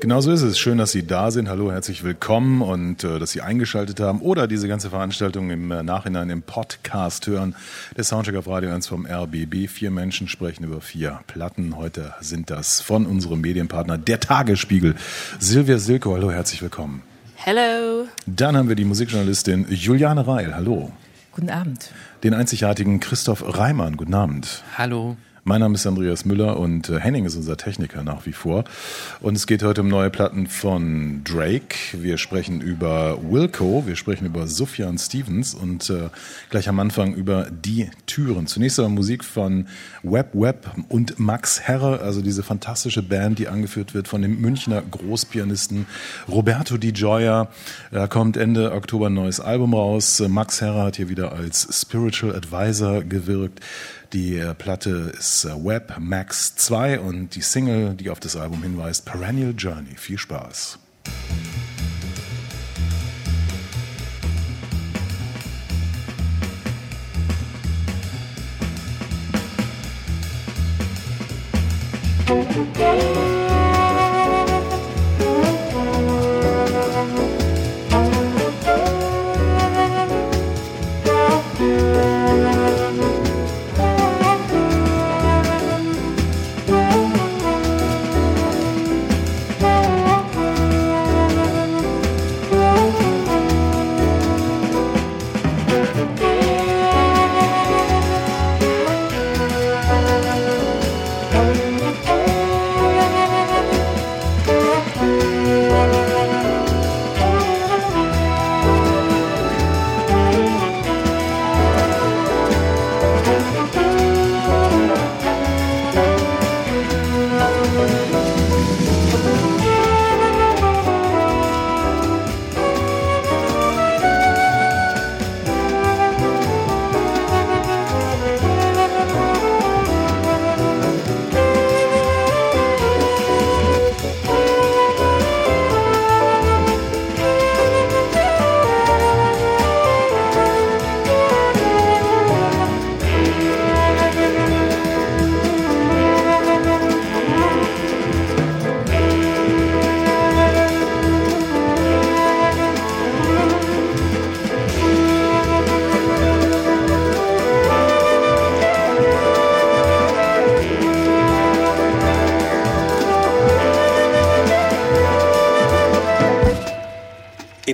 Genau so ist es. Schön, dass Sie da sind. Hallo, herzlich willkommen und äh, dass Sie eingeschaltet haben oder diese ganze Veranstaltung im äh, Nachhinein im Podcast hören. Der Soundcheck auf Radio 1 vom RBB. Vier Menschen sprechen über vier Platten. Heute sind das von unserem Medienpartner der Tagesspiegel. Silvia Silko, hallo, herzlich willkommen. Hello. Dann haben wir die Musikjournalistin Juliane Reil. Hallo. Guten Abend. Den einzigartigen Christoph Reimann. Guten Abend. Hallo. Mein Name ist Andreas Müller und äh, Henning ist unser Techniker nach wie vor. Und es geht heute um neue Platten von Drake. Wir sprechen über Wilco, wir sprechen über Sufjan Stevens und äh, gleich am Anfang über Die Türen. Zunächst aber Musik von Web Web und Max Herre, also diese fantastische Band, die angeführt wird von dem Münchner Großpianisten Roberto Di Gioia. Da kommt Ende Oktober ein neues Album raus. Max Herre hat hier wieder als Spiritual Advisor gewirkt. Die äh, Platte ist äh, Web Max 2 und die Single, die auf das Album hinweist, Perennial Journey. Viel Spaß.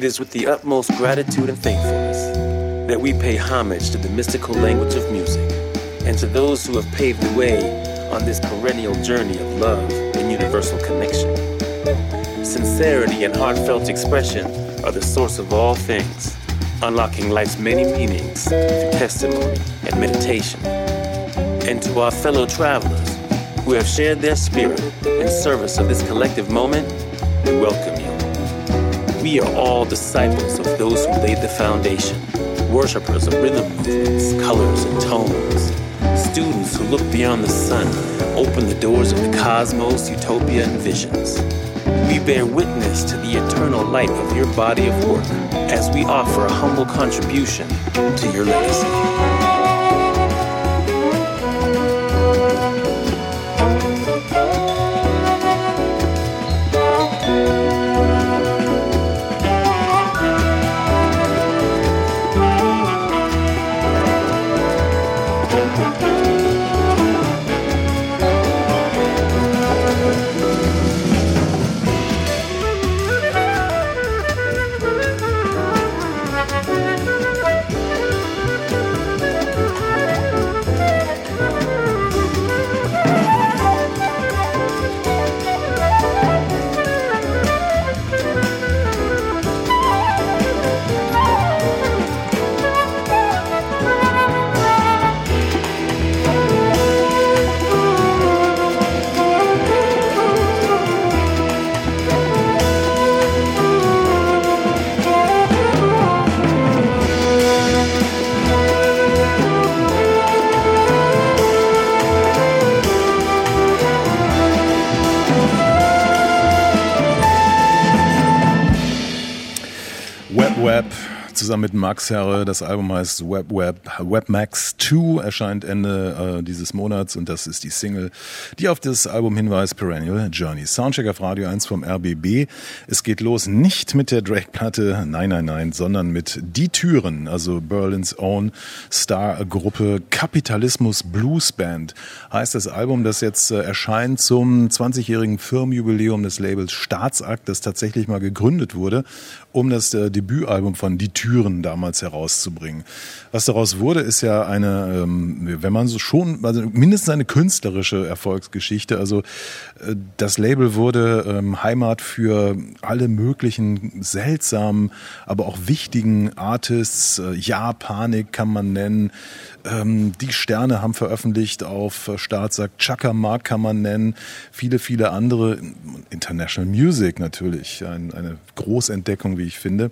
It is with the utmost gratitude and thankfulness that we pay homage to the mystical language of music and to those who have paved the way on this perennial journey of love and universal connection. Sincerity and heartfelt expression are the source of all things, unlocking life's many meanings through testimony and meditation. And to our fellow travelers who have shared their spirit in service of this collective moment, we welcome you. We are all disciples of those who laid the foundation, worshippers of rhythm movements, colors, and tones, students who look beyond the sun, open the doors of the cosmos, utopia, and visions. We bear witness to the eternal light of your body of work as we offer a humble contribution to your legacy. Zusammen mit Max Herre. Das Album heißt Web Web Web Max 2, erscheint Ende äh, dieses Monats und das ist die Single, die auf das Album hinweist, Perennial Journey. Soundcheck auf Radio 1 vom RBB. Es geht los nicht mit der Drake-Platte, nein, nein, nein, sondern mit Die Türen, also Berlins Own Star-Gruppe Kapitalismus Blues Band. Heißt das Album, das jetzt äh, erscheint zum 20-jährigen Firmenjubiläum des Labels Staatsakt, das tatsächlich mal gegründet wurde um das äh, Debütalbum von Die Türen damals herauszubringen. Was daraus wurde, ist ja eine, ähm, wenn man so schon, also mindestens eine künstlerische Erfolgsgeschichte. Also äh, das Label wurde ähm, Heimat für alle möglichen seltsamen, aber auch wichtigen Artists. Äh, ja, Panik kann man nennen. Ähm, die Sterne haben veröffentlicht auf Staatssack. Chaka Mark kann man nennen. Viele, viele andere. International Music natürlich. Ein, eine Großentdeckung, wie ich finde.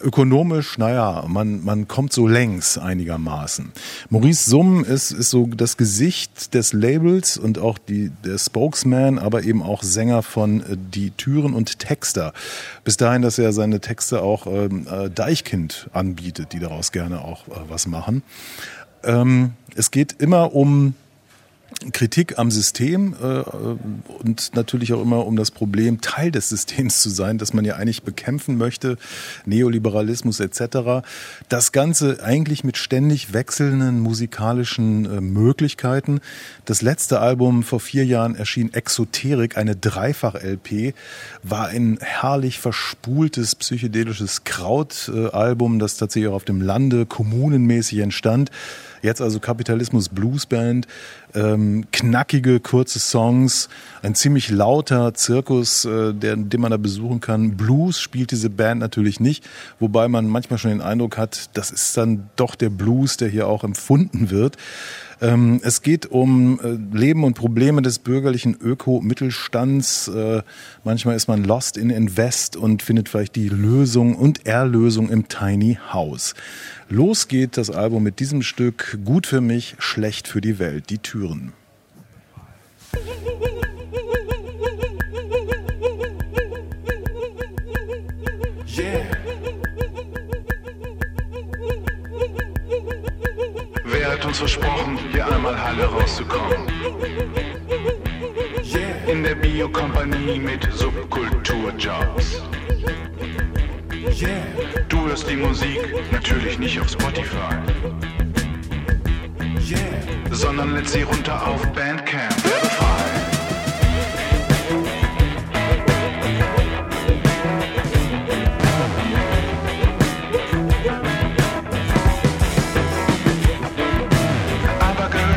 Ökonomisch, naja, man, man kommt so längs einigermaßen. Maurice Summ ist, ist so das Gesicht des Labels und auch die, der Spokesman, aber eben auch Sänger von äh, Die Türen und Texter. Bis dahin, dass er seine Texte auch ähm, äh, Deichkind anbietet, die daraus gerne auch äh, was machen. Ähm, es geht immer um Kritik am System äh, und natürlich auch immer um das Problem, Teil des Systems zu sein, das man ja eigentlich bekämpfen möchte, Neoliberalismus etc. Das Ganze eigentlich mit ständig wechselnden musikalischen äh, Möglichkeiten. Das letzte Album vor vier Jahren erschien Exoterik, eine Dreifach-LP, war ein herrlich verspultes psychedelisches Krautalbum, das tatsächlich auch auf dem Lande kommunenmäßig entstand. Jetzt also Kapitalismus Bluesband, ähm, knackige, kurze Songs, ein ziemlich lauter Zirkus, äh, der, den man da besuchen kann. Blues spielt diese Band natürlich nicht, wobei man manchmal schon den Eindruck hat, das ist dann doch der Blues, der hier auch empfunden wird. Ähm, es geht um äh, Leben und Probleme des bürgerlichen Öko-Mittelstands. Äh, manchmal ist man lost in Invest und findet vielleicht die Lösung und Erlösung im Tiny House. Los geht das Album mit diesem Stück Gut für mich, schlecht für die Welt, die Türen. Wer hat uns versprochen, hier einmal heile rauszukommen? In der Biokompanie mit Subkulturjobs. Du hörst die Musik natürlich nicht auf Spotify, sondern lädst sie runter auf Bandcamp. Werbefrei. Aber gehört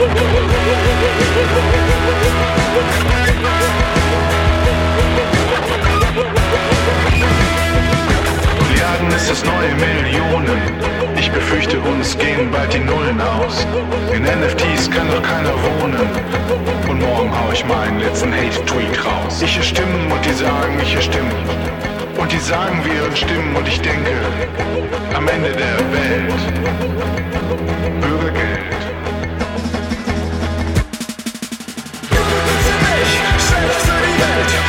Milliarden ist es neue Millionen. Ich befürchte, uns gehen bald die Nullen aus. In NFTs kann doch keiner wohnen. Und morgen hau ich meinen letzten Hate-Tweet raus. Ich höre Stimmen und die sagen, ich höre Stimmen. Und die sagen wir und stimmen und ich denke, am Ende der Welt, Bürgergeld.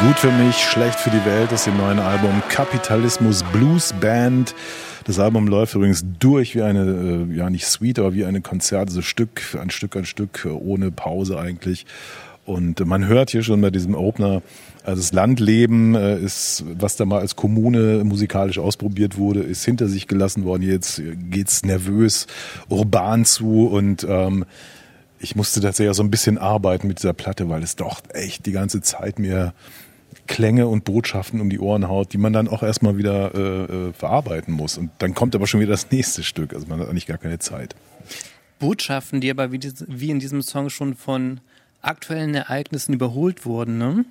gut für mich, schlecht für die Welt, aus dem neuen Album Kapitalismus Blues Band. Das Album läuft übrigens durch wie eine, äh, ja nicht Suite, aber wie eine Konzert, so Stück an Stück an Stück, ohne Pause eigentlich. Und man hört hier schon bei diesem Opener, also das Landleben äh, ist, was da mal als Kommune musikalisch ausprobiert wurde, ist hinter sich gelassen worden. Jetzt geht's nervös, urban zu und ähm, ich musste tatsächlich so ein bisschen arbeiten mit dieser Platte, weil es doch echt die ganze Zeit mir Klänge und Botschaften um die Ohren haut, die man dann auch erstmal wieder äh, äh, verarbeiten muss. Und dann kommt aber schon wieder das nächste Stück. Also man hat eigentlich gar keine Zeit. Botschaften, die aber wie, in diesem Song schon von aktuellen Ereignissen überholt wurden. Ne?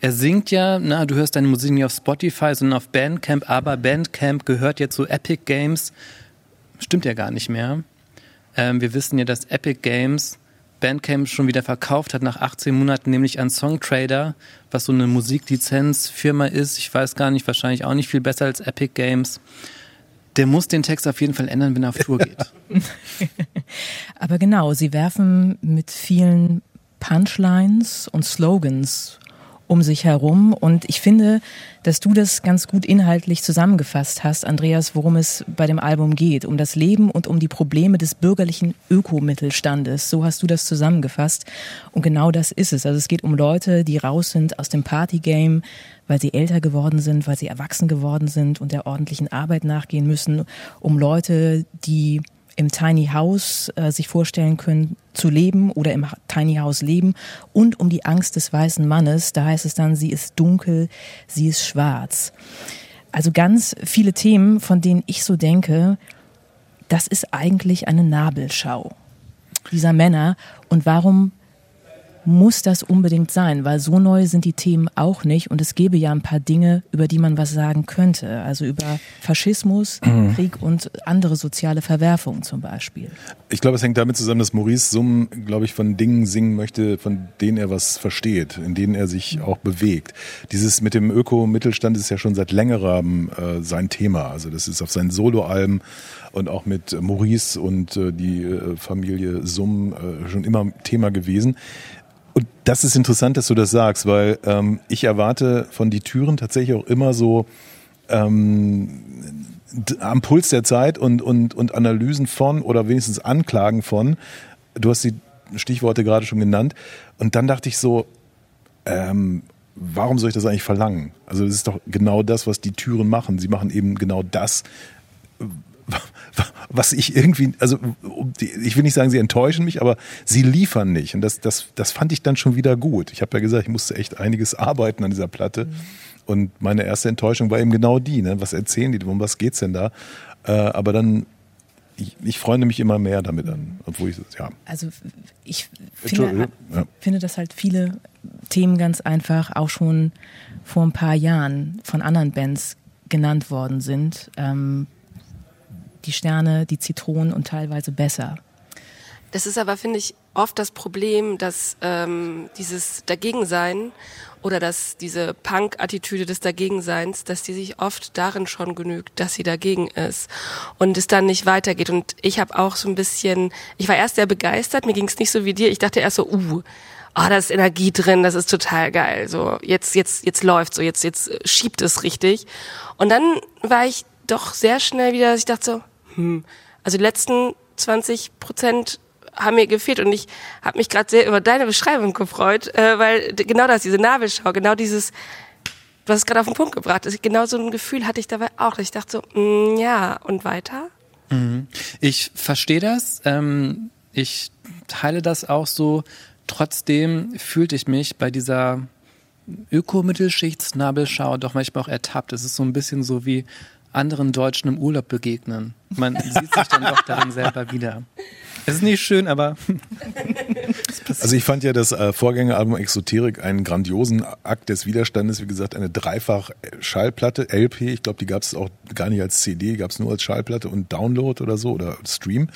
Er singt ja, na, du hörst deine Musik nicht auf Spotify, sondern auf Bandcamp, aber Bandcamp gehört jetzt zu Epic Games. Stimmt ja gar nicht mehr. Ähm, wir wissen ja, dass Epic Games Bandcamp schon wieder verkauft hat nach 18 Monaten, nämlich an Songtrader, was so eine Musiklizenzfirma ist. Ich weiß gar nicht, wahrscheinlich auch nicht viel besser als Epic Games. Der muss den Text auf jeden Fall ändern, wenn er auf Tour geht. Aber genau, sie werfen mit vielen Punchlines und Slogans um sich herum. Und ich finde, dass du das ganz gut inhaltlich zusammengefasst hast, Andreas, worum es bei dem Album geht. Um das Leben und um die Probleme des bürgerlichen Ökomittelstandes. So hast du das zusammengefasst. Und genau das ist es. Also es geht um Leute, die raus sind aus dem Partygame, weil sie älter geworden sind, weil sie erwachsen geworden sind und der ordentlichen Arbeit nachgehen müssen. Um Leute, die im Tiny House äh, sich vorstellen können zu leben oder im Tiny House leben und um die Angst des weißen Mannes. Da heißt es dann, sie ist dunkel, sie ist schwarz. Also ganz viele Themen, von denen ich so denke, das ist eigentlich eine Nabelschau dieser Männer. Und warum muss das unbedingt sein, weil so neu sind die Themen auch nicht und es gäbe ja ein paar Dinge, über die man was sagen könnte, also über Faschismus, mhm. Krieg und andere soziale Verwerfungen zum Beispiel. Ich glaube, es hängt damit zusammen, dass Maurice Summ, glaube ich, von Dingen singen möchte, von denen er was versteht, in denen er sich auch bewegt. Dieses mit dem Öko-Mittelstand ist ja schon seit längerem äh, sein Thema. Also das ist auf seinen Soloalben und auch mit Maurice und äh, die äh, Familie Summ äh, schon immer Thema gewesen. Und das ist interessant, dass du das sagst, weil ähm, ich erwarte von die Türen tatsächlich auch immer so ähm, am Puls der Zeit und, und, und Analysen von oder wenigstens Anklagen von. Du hast die Stichworte gerade schon genannt. Und dann dachte ich so, ähm, warum soll ich das eigentlich verlangen? Also das ist doch genau das, was die Türen machen. Sie machen eben genau das, was ich irgendwie, also ich will nicht sagen, sie enttäuschen mich, aber sie liefern nicht. Und das, das, das fand ich dann schon wieder gut. Ich habe ja gesagt, ich musste echt einiges arbeiten an dieser Platte. Mhm. Und meine erste Enttäuschung war eben genau die, ne? Was erzählen die, um was geht's denn da? Äh, aber dann ich, ich freue mich immer mehr damit an, obwohl ich ja. Also ich finde, ja. finde, dass halt viele Themen ganz einfach auch schon vor ein paar Jahren von anderen Bands genannt worden sind. Ähm, die Sterne, die Zitronen und teilweise besser. Das ist aber, finde ich, oft das Problem, dass ähm, dieses Dagegensein oder dass diese Punk-Attitüde des Dagegenseins, dass die sich oft darin schon genügt, dass sie dagegen ist und es dann nicht weitergeht. Und ich habe auch so ein bisschen, ich war erst sehr begeistert, mir ging es nicht so wie dir. Ich dachte erst so, uh, ah, oh, da ist Energie drin, das ist total geil. So jetzt, jetzt, jetzt läuft so, jetzt, jetzt schiebt es richtig. Und dann war ich doch sehr schnell wieder, dass ich dachte so, hm, also die letzten 20 Prozent haben mir gefehlt und ich habe mich gerade sehr über deine Beschreibung gefreut, äh, weil genau das, diese Nabelschau, genau dieses, du hast gerade auf den Punkt gebracht, genau so ein Gefühl hatte ich dabei auch, dass ich dachte so, mh, hm, ja, und weiter? Mhm. Ich verstehe das, ähm, ich teile das auch so, trotzdem fühlte ich mich bei dieser Ökomittelschichtsnabelschau doch manchmal auch ertappt. Es ist so ein bisschen so wie anderen Deutschen im Urlaub begegnen. Man sieht sich dann doch darin selber wieder. Es ist nicht schön, aber. also ich fand ja das äh, Vorgängeralbum Exoterik einen grandiosen Akt des Widerstandes. Wie gesagt, eine dreifach Schallplatte, LP. Ich glaube, die gab es auch gar nicht als CD, gab es nur als Schallplatte und Download oder so oder Stream.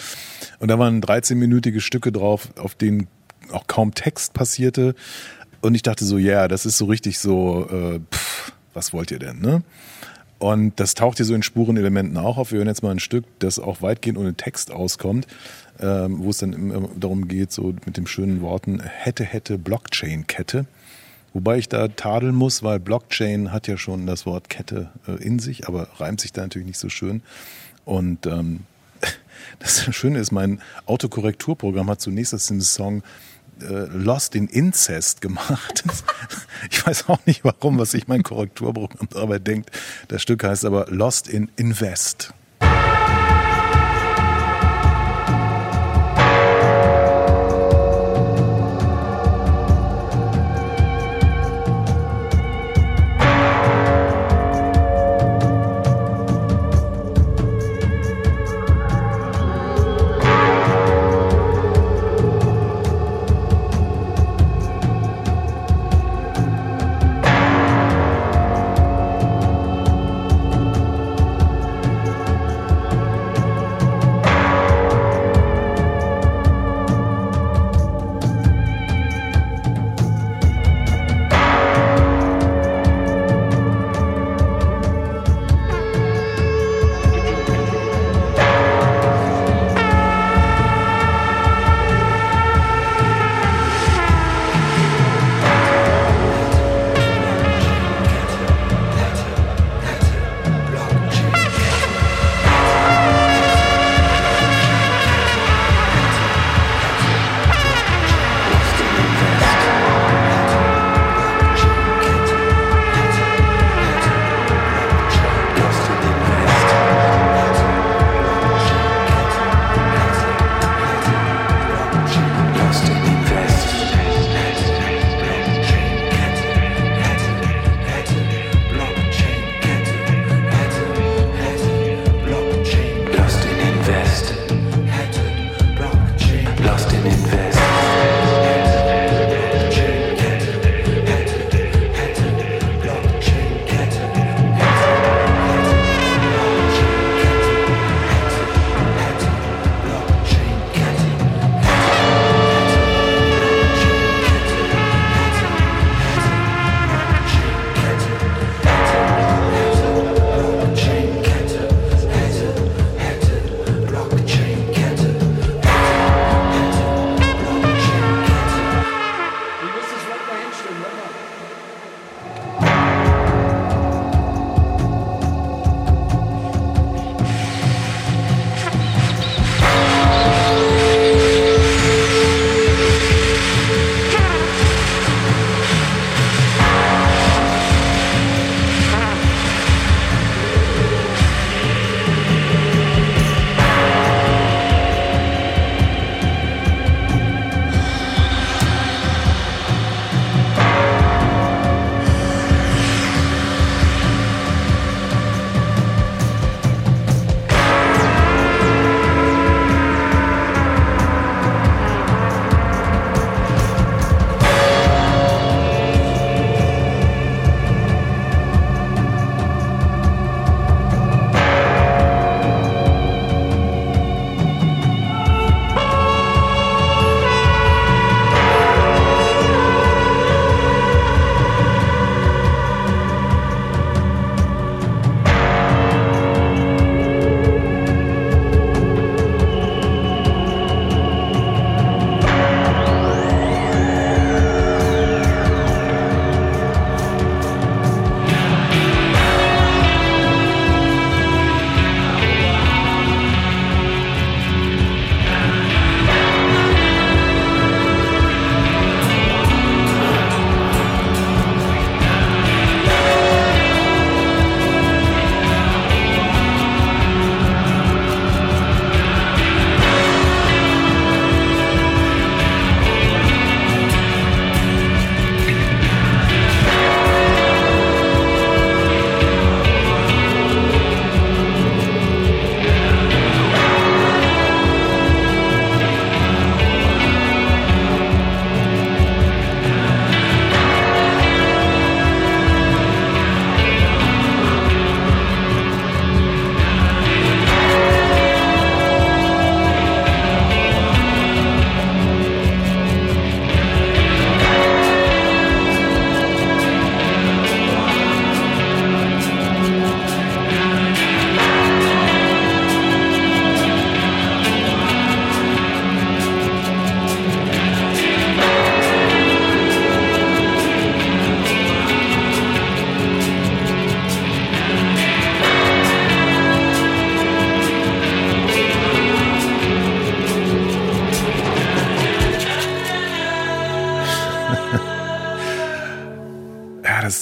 Und da waren 13-minütige Stücke drauf, auf denen auch kaum Text passierte. Und ich dachte so, ja, yeah, das ist so richtig so, äh, pff, was wollt ihr denn, ne? Und das taucht hier so in Spurenelementen auch auf. Wir hören jetzt mal ein Stück, das auch weitgehend ohne Text auskommt, ähm, wo es dann immer darum geht, so mit den schönen Worten hätte, hätte, Blockchain-Kette. Wobei ich da tadeln muss, weil Blockchain hat ja schon das Wort Kette äh, in sich, aber reimt sich da natürlich nicht so schön. Und ähm, das Schöne ist, mein Autokorrekturprogramm hat zunächst aus dem Song äh, Lost in Incest gemacht. ich weiß auch nicht warum, was sich mein Korrekturprogramm dabei denkt. Das Stück heißt aber Lost in Invest.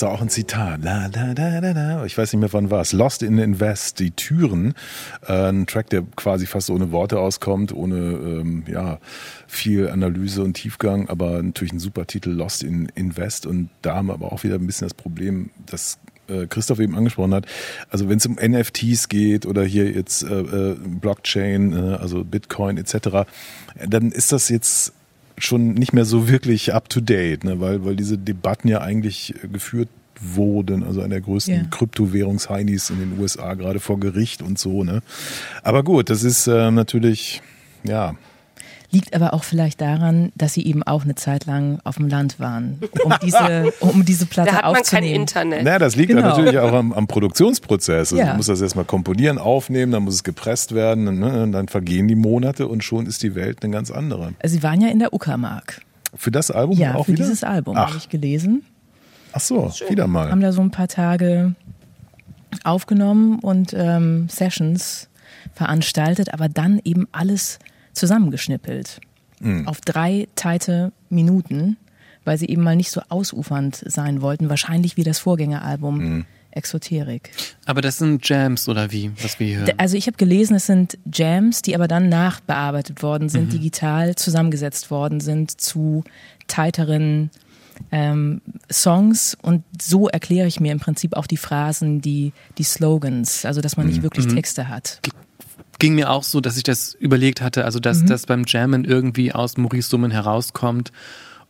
Doch auch ein Zitat. La, la, la, la, la. Ich weiß nicht mehr, war es. Lost in Invest, die Türen. Äh, ein Track, der quasi fast ohne Worte auskommt, ohne ähm, ja, viel Analyse und Tiefgang, aber natürlich ein super Titel, Lost in Invest. Und da haben wir aber auch wieder ein bisschen das Problem, dass äh, Christoph eben angesprochen hat. Also wenn es um NFTs geht oder hier jetzt äh, äh, Blockchain, äh, also Bitcoin etc., dann ist das jetzt schon nicht mehr so wirklich up to date, ne? weil, weil diese Debatten ja eigentlich äh, geführt wurden, also einer der größten Ja. Kryptowährungsheinis in den USA, gerade vor Gericht und so. Ne? Aber gut, das ist äh, natürlich, ja, Liegt aber auch vielleicht daran, dass sie eben auch eine Zeit lang auf dem Land waren, um diese, um diese Platte Da hat man kein aufzunehmen. Internet. naja, das liegt Genau. natürlich auch am, am Produktionsprozess. Also Ja. Du musst das erstmal komponieren, aufnehmen, dann muss es gepresst werden, ne? und dann vergehen die Monate und schon ist die Welt eine ganz andere. Also Sie waren ja in der Uckermark. Für das Album Ja, auch für wieder? dieses Album habe ich gelesen. ach so, wieder Haben mal. da so ein paar Tage aufgenommen und ähm, Sessions veranstaltet, aber dann eben alles zusammengeschnippelt. Hm. Auf drei teite Minuten, weil sie eben mal nicht so ausufernd sein wollten. Wahrscheinlich wie das Vorgängeralbum Hm. Exoterik. Aber das sind Jams oder wie, was wir hier Also ich habe gelesen, es sind Jams, die aber dann nachbearbeitet worden sind, digital zusammengesetzt worden sind zu tighteren ähm, Songs und so erkläre ich mir im Prinzip auch die Phrasen, die, die Slogans, also dass man nicht wirklich Texte hat. Ging mir auch so, dass ich das überlegt hatte, also dass das beim Jammen irgendwie aus Maurice Summen herauskommt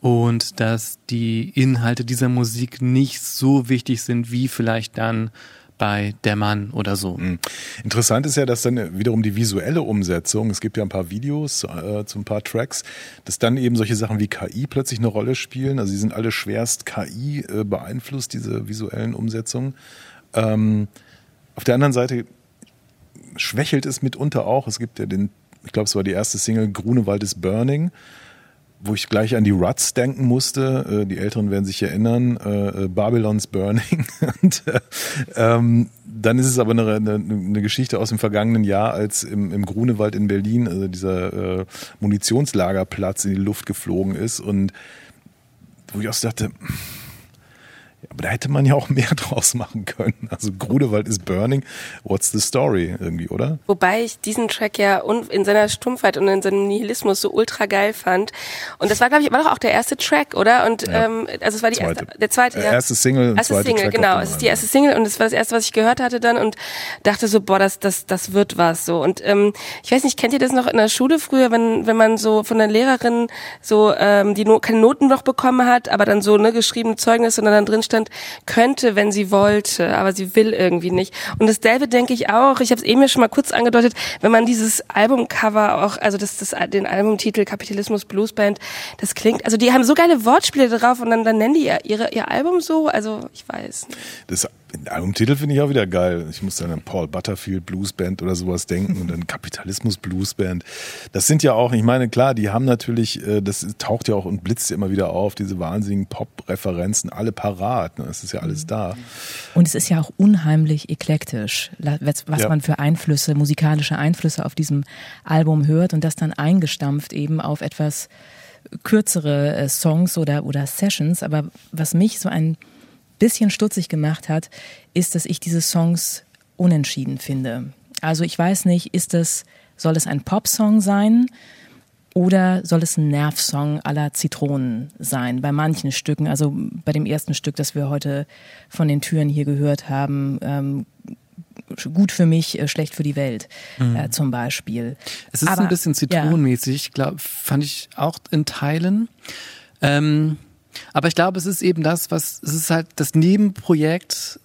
und dass die Inhalte dieser Musik nicht so wichtig sind wie vielleicht dann bei Der Mann oder so. Interessant ist ja, dass dann wiederum die visuelle Umsetzung, es gibt ja ein paar Videos äh, zu ein paar Tracks, dass dann eben solche Sachen wie KI plötzlich eine Rolle spielen. Also die sind alle schwerst KI äh, beeinflusst, diese visuellen Umsetzungen. Ähm, auf der anderen Seite schwächelt es mitunter auch. Es gibt ja den, ich glaube, es war die erste Single Grunewald is Burning, wo ich gleich an die Ruts denken musste. Äh, die Älteren werden sich erinnern. Äh, äh, Babylon's Burning. Und äh, ähm, dann ist es aber eine, eine, eine Geschichte aus dem vergangenen Jahr, als im, im Grunewald in Berlin also dieser äh, Munitionslagerplatz in die Luft geflogen ist und wo ich auch dachte, aber da hätte man ja auch mehr draus machen können. Also Grunewald is Burning. What's the story irgendwie, oder? Wobei ich diesen Track ja in seiner Stumpfheit und in seinem Nihilismus so ultra geil fand. Und das war, glaube ich, war doch auch der erste Track, oder? Und Ja. ähm, also es war die Zweite. erste, der zweite, Äh, ja. erste Single erste zweite Single, Track genau. Es ist die erste Single und das war das erste, was ich gehört hatte dann und dachte so, boah, das, das, das wird was so. Und ähm, ich weiß nicht, kennt ihr das noch in der Schule früher, wenn, wenn man so von der Lehrerin so ähm, die no keine Noten noch bekommen hat, aber dann so ne geschriebene Zeugnis und dann drin stand, könnte, wenn sie wollte, aber sie will irgendwie nicht. Und dasselbe denke ich auch. Ich habe es eben schon mal kurz angedeutet, wenn man dieses Albumcover auch, also das, das den Albumtitel Kapitalismus Bluesband, das klingt, also die haben so geile Wortspiele drauf und dann, dann nennen die ihr, ihre, ihr Album so. Also ich weiß. Das den Albumtitel finde ich auch wieder geil. Ich muss dann an Paul Butterfield Bluesband oder sowas denken und dann Kapitalismus Bluesband. Das sind ja auch, ich meine, klar, die haben natürlich, äh, das taucht ja auch und blitzt ja immer wieder auf, diese wahnsinnigen Pop-Referenzen, alle parat. Ne? Das ist ja alles da. Und es ist ja auch unheimlich eklektisch, was Ja. man für Einflüsse, musikalische Einflüsse auf diesem Album hört und das dann eingestampft eben auf etwas kürzere äh, Songs oder, oder Sessions. Aber was mich so ein bisschen stutzig gemacht hat, ist, dass ich diese Songs unentschieden finde. Also ich weiß nicht, ist das, soll es ein Popsong sein? Oder soll es ein Nervsong aller Zitronen sein? Bei manchen Stücken, also bei dem ersten Stück, das wir heute von den Türen hier gehört haben, ähm, gut für mich, äh, schlecht für die Welt äh, zum Beispiel. Es ist Aber- ein bisschen zitronenmäßig, glaub, fand ich auch in Teilen. Ähm, aber ich glaube, es ist eben das, was, es ist halt das Nebenprojekt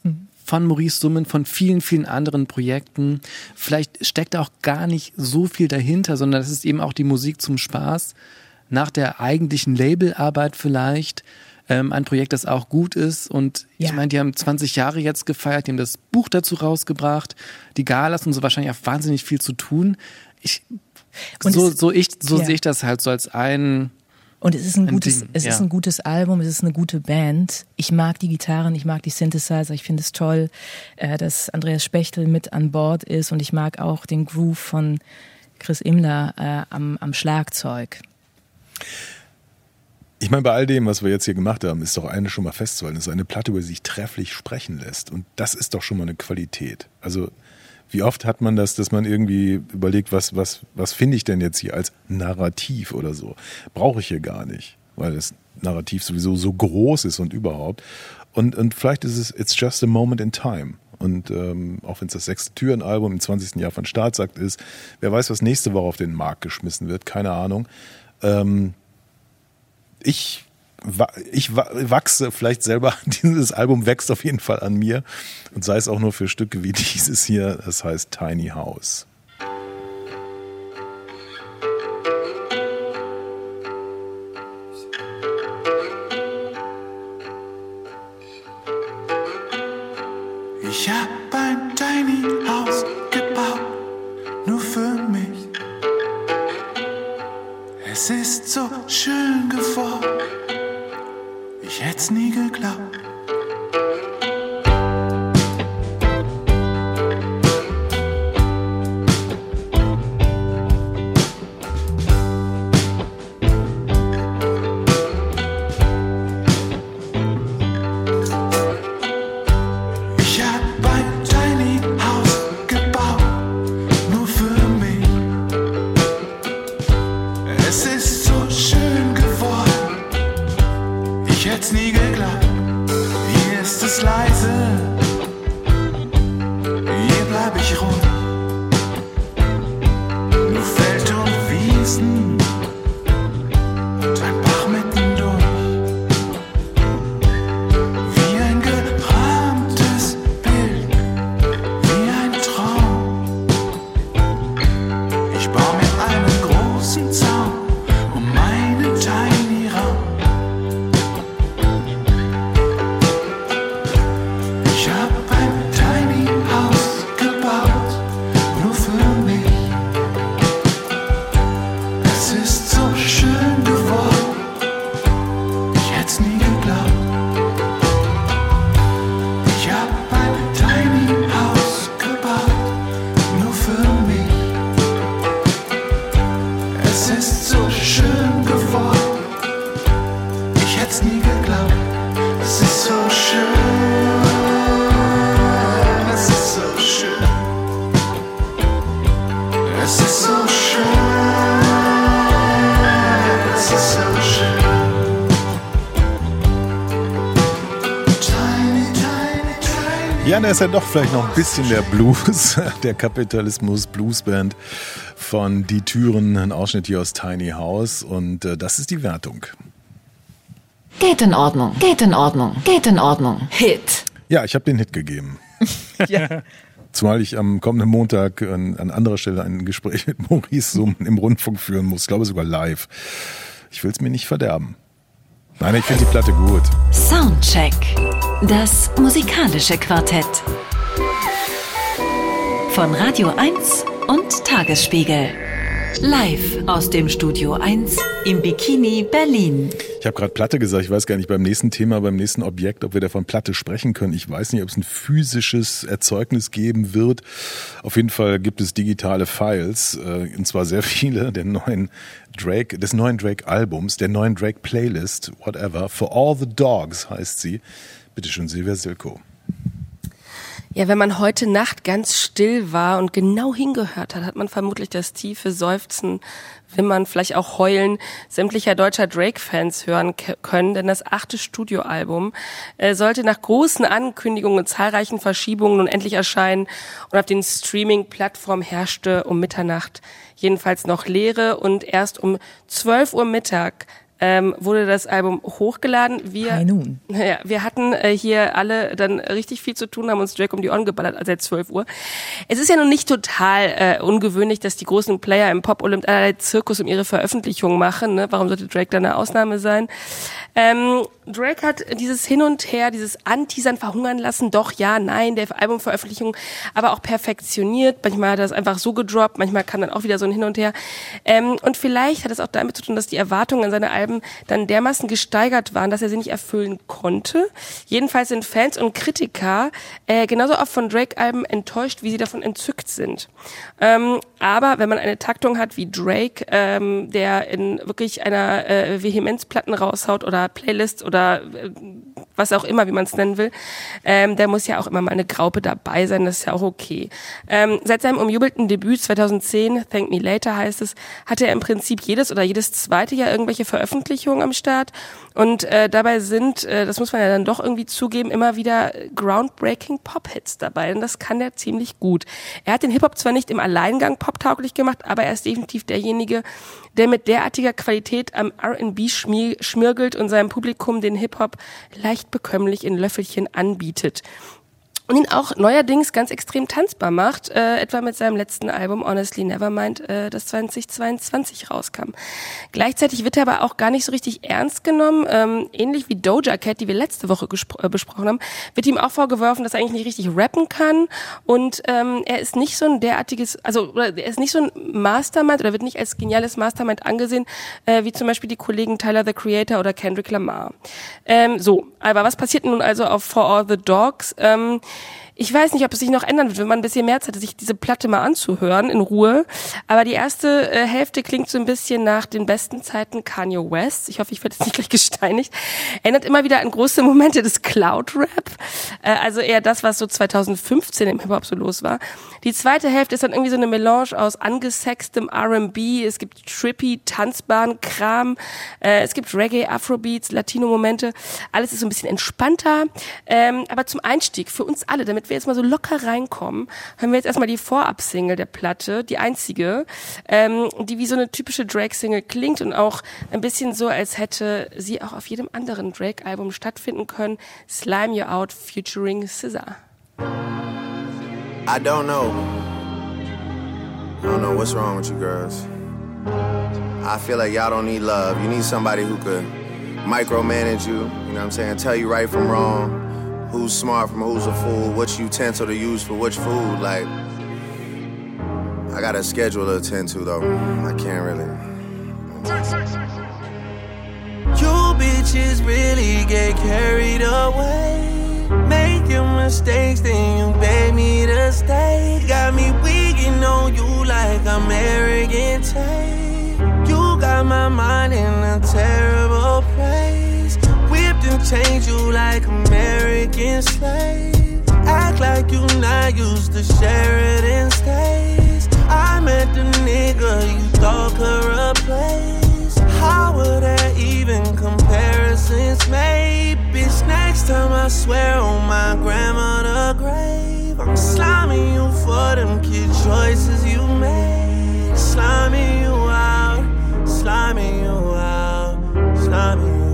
von Maurice Summen, von vielen, vielen anderen Projekten. Vielleicht steckt auch gar nicht so viel dahinter, sondern es ist eben auch die Musik zum Spaß. Nach der eigentlichen Labelarbeit vielleicht. Ähm, ein Projekt, das auch gut ist. Und ich Ja. meine, die haben 20 Jahre jetzt gefeiert, die haben das Buch dazu rausgebracht, die Galas und so wahrscheinlich auch wahnsinnig viel zu tun. Ich, Und so, so ich, so ja. sehe ich das halt so als ein, Und es ist ein Ein gutes, Ding, es ja. ist ein gutes Album, es ist eine gute Band. Ich mag die Gitarren, ich mag die Synthesizer, ich finde es toll, äh, dass Andreas Spechtel mit an Bord ist und ich mag auch den Groove von Chris Imler äh, am, am Schlagzeug. ich meine, bei all dem, was wir jetzt hier gemacht haben, ist doch eine schon mal festzuhalten. Das ist eine Platte, wo sie sich trefflich sprechen lässt. Und das ist doch schon mal eine Qualität. Also, wie oft hat man das, dass man irgendwie überlegt, was, was, was finde ich denn jetzt hier als Narrativ oder so? Brauche ich hier gar nicht, weil das Narrativ sowieso so groß ist und überhaupt. Und, und vielleicht ist es, it's just a moment in time. Und ähm, auch wenn es das sechste Türenalbum im 20. Jahr von Staatsakt ist, wer weiß, was nächste Woche auf den Markt geschmissen wird, keine Ahnung. Ähm, ich ich wachse vielleicht selber, dieses Album wächst auf jeden Fall an mir und sei es auch nur für Stücke wie dieses hier, das heißt Tiny House. Ich hab ein Tiny House gebaut, nur für mich. Es ist so schön geworden, ich hätt's nie geglaubt. Da ist ja doch vielleicht noch ein bisschen der Blues, der Kapitalismus Bluesband von Die Türen, ein Ausschnitt hier aus Tiny House und äh, das ist die Wertung. Geht in Ordnung, geht in Ordnung, geht in Ordnung. Hit. Ja, ich habe den Hit gegeben. Ja. Zumal ich am kommenden Montag an, an anderer Stelle ein Gespräch mit Maurice Summen im Rundfunk führen muss, ich glaube sogar live. Ich will es mir nicht verderben. Nein, ich finde die Platte gut. Soundcheck. Das musikalische Quartett. Von Radio 1 und Tagesspiegel. Live aus dem Studio 1 im Bikini Berlin. Ich habe gerade Platte gesagt, ich weiß gar nicht beim nächsten Thema, beim nächsten Objekt, ob wir davon Platte sprechen können. Ich weiß nicht, ob es ein physisches Erzeugnis geben wird. Auf jeden Fall gibt es digitale Files, äh, und zwar sehr viele der neuen Drake, des neuen Drake-Albums, der neuen Drake-Playlist, whatever. For All the Dogs heißt sie. Bitte schön, Silvia Silko. Ja, wenn man heute Nacht ganz still war und genau hingehört hat, hat man vermutlich das tiefe Seufzen, Wimmern, vielleicht auch Heulen sämtlicher deutscher Drake-Fans hören können, denn das achte Studioalbum äh, sollte nach großen Ankündigungen und zahlreichen Verschiebungen nun endlich erscheinen und auf den Streaming-Plattformen herrschte um Mitternacht jedenfalls noch Leere und erst um 12 Uhr Mittag ähm, wurde das Album hochgeladen. Wir, ja, wir hatten äh, hier alle dann richtig viel zu tun, haben uns Drake um die Ohren geballert, seit 12 Uhr. Es ist ja nun nicht total äh, ungewöhnlich, dass die großen Player im Pop-Olymp allerlei Zirkus um ihre Veröffentlichungen machen. Ne? Warum sollte Drake da eine Ausnahme sein? Ähm, Drake hat dieses Hin und Her, dieses Anteasern verhungern lassen, doch, ja, nein, der Albumveröffentlichung, aber auch perfektioniert. Manchmal hat er es einfach so gedroppt, manchmal kam dann auch wieder so ein Hin und Her. Ähm, und vielleicht hat es auch damit zu tun, dass die Erwartungen an seine Alben Erwartungen dann dermaßen gesteigert waren, dass er sie nicht erfüllen konnte. Jedenfalls sind Fans und Kritiker äh, genauso oft von Drake-Alben enttäuscht, wie sie davon entzückt sind. Ähm, aber wenn man eine Taktung hat wie Drake, ähm, der in wirklich einer äh, Vehemenz Platten raushaut oder Playlists oder äh, was auch immer, wie man es nennen will, ähm, der muss ja auch immer mal eine Graupe dabei sein, das ist ja auch okay. Ähm, seit seinem umjubelten Debüt 2010, Thank Me Later heißt es, hatte er im Prinzip jedes oder jedes zweite Jahr irgendwelche Veröffentlichungen am Start. Und äh, dabei sind, äh, das muss man ja dann doch irgendwie zugeben, immer wieder groundbreaking Pop-Hits dabei. Und das kann der ziemlich gut. Er hat den Hip-Hop zwar nicht im Alleingang poptauglich gemacht, aber er ist definitiv derjenige, der mit derartiger Qualität am R&B schmirgelt und seinem Publikum den Hip-Hop leicht bekömmlich in Löffelchen anbietet und ihn auch neuerdings ganz extrem tanzbar macht, äh, etwa mit seinem letzten Album Honestly Nevermind, äh, das 2022 rauskam. Gleichzeitig wird er aber auch gar nicht so richtig ernst genommen, ähm, ähnlich wie Doja Cat, die wir letzte Woche äh, besprochen haben, wird ihm auch vorgeworfen, dass er eigentlich nicht richtig rappen kann und ähm, er ist nicht so ein derartiges, also er ist nicht so ein Mastermind oder wird nicht als geniales Mastermind angesehen, äh, wie zum Beispiel die Kollegen Tyler the Creator oder Kendrick Lamar. Ähm, so, aber was passiert nun also auf For All the Dogs? Ähm, ich weiß nicht, ob es sich noch ändern wird, wenn man ein bisschen mehr Zeit hat, sich diese Platte mal anzuhören in Ruhe. Aber die erste äh, Hälfte klingt so ein bisschen nach den besten Zeiten Kanye West. Ich hoffe, ich werde jetzt nicht gleich gesteinigt. Erinnert immer wieder an große Momente des Cloud-Rap. Äh, also eher das, was so 2015 im Hip-Hop so los war. Die zweite Hälfte ist dann irgendwie so eine Melange aus angesextem R&B. Es gibt trippy, tanzbaren Kram. Äh, es gibt Reggae, Afrobeats, Latino-Momente. Alles ist so ein bisschen entspannter. Ähm, aber zum Einstieg für uns alle, damit damit wir jetzt mal so locker reinkommen, hören wir jetzt erstmal die Vorab-Single der Platte, die einzige, ähm, die wie so eine typische Drake-Single klingt und auch ein bisschen so, als hätte sie auch auf jedem anderen Drake-Album stattfinden können. Slime You Out featuring Scissor. I don't know. I don't know what's wrong with you girls. I feel like y'all don't need love. You need somebody who could micromanage you, you know what I'm saying? Tell you right from wrong. Who's smart from who's a fool, which utensil to use for which food. Like, I got a schedule to attend to though. I can't really. You bitches really get carried away. Making mistakes, then you beg me to stay. Got me weaking on you like I'm arrogant. You got my mind in a terrible place change you like American slaves. Act like you not used to Sheridan stays. I met the nigga you thought could replace. How would that even comparisons made? Bitch, next time I swear on my grandmother grave, I'm sliming you for them kid choices you made. Sliming you out, sliming you out, sliming you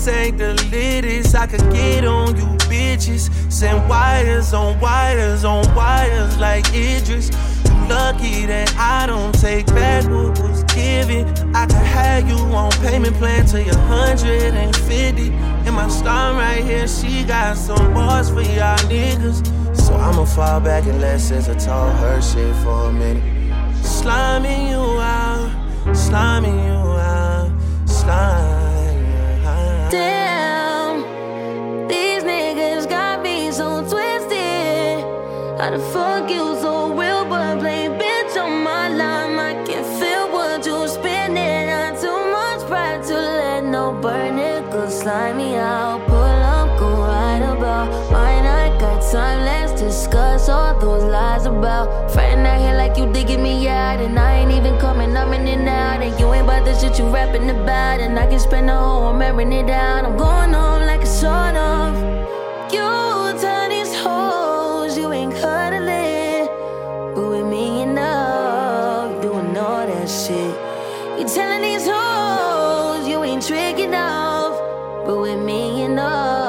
This ain't the latest I could get on you bitches. Send wires on wires on wires like Idris. You lucky that I don't take back what was given. I could have you on payment plan till you're 150. And my star right here, she got some bars for y'all niggas. So I'ma fall back and let SZA talk her shit for a minute. Sliming you ah. out, sliming you out, slime. Damn, these niggas got me so twisted. How the fuck you so real, but play bitch on my line? I can feel what you're spinning. Not too much pride to let no burn it. Slime me out, pull up, go right about. Mine, I got time, let's discuss all those lies about. Friend out here like you digging me out, and I ain't even coming, I'm in and out, and you ain't about the shit you rapping about, and I can spend the whole I'm it down. I'm going home like a sort of. You tell these hoes you ain't cuddling, but with me enough, doing all that shit. You telling these hoes you ain't tricking off, but with me enough,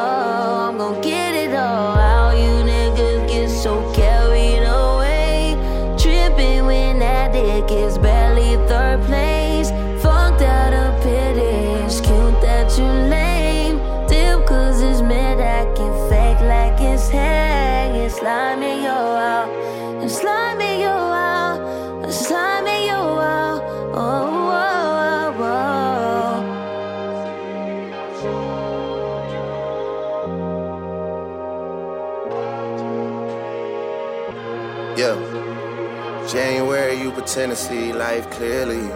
pretend to see life clearly,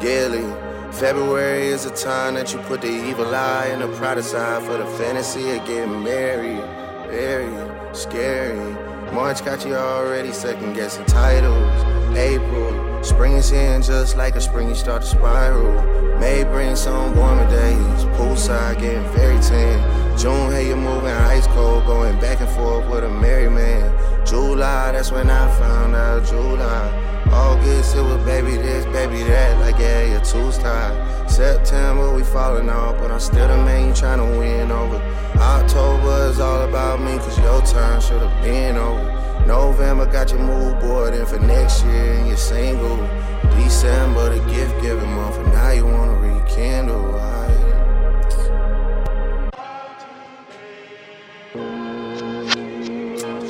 yearly. February is a time that you put the evil eye and the pride aside for the fantasy of getting married. Very scary. March got you already second guessing titles. April, spring is and just like a spring you start to spiral. May bring some warmer days. Poolside getting very tan. June, hey, you're moving ice cold, going back and forth with a merry man. July, that's when I found out July. August, it was baby this, baby that, like yeah, your two's tied. September, we falling off, but I'm still the man you tryna win over. October is all about me, cause your time should've been over. November got your mood board in for next year, and you're single. December, the gift giving month, and now you wanna rekindle.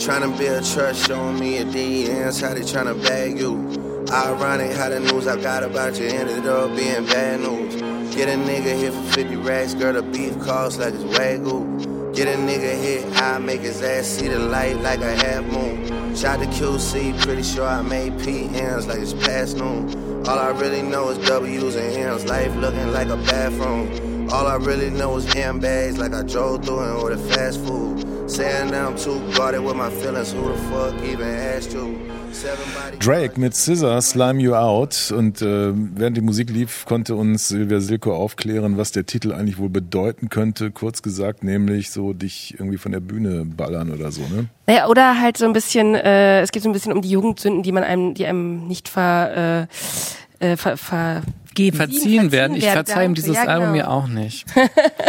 Tryna build trust, showing me a DMs, how they tryna bag you. Ironic how the news I got about you ended up being bad news. Get a nigga hit for 50 racks, girl, the beef cost like it's wagyu. Get a nigga hit, I make his ass see the light like a half moon. Shot to QC, pretty sure I made PMs like it's past noon. All I really know is W's and M's, life looking like a bathroom. All I really know is M bags like I drove through and ordered fast food. Saying that I'm too guarded with my feelings, who the fuck even asked you? Drake mit Scissor, Slime You Out. Und äh, während die Musik lief, konnte uns Silvia Silko aufklären, was der Titel eigentlich wohl bedeuten könnte. Kurz gesagt, nämlich so dich irgendwie von der Bühne ballern oder so, ne? Naja, oder halt so ein bisschen, äh, es geht so ein bisschen um die Jugendsünden, die man einem, die einem nicht ver, äh, äh ver, ver Verziehen, verziehen werden. Ich verzeihe ihm dieses ja, genau. Album mir auch nicht.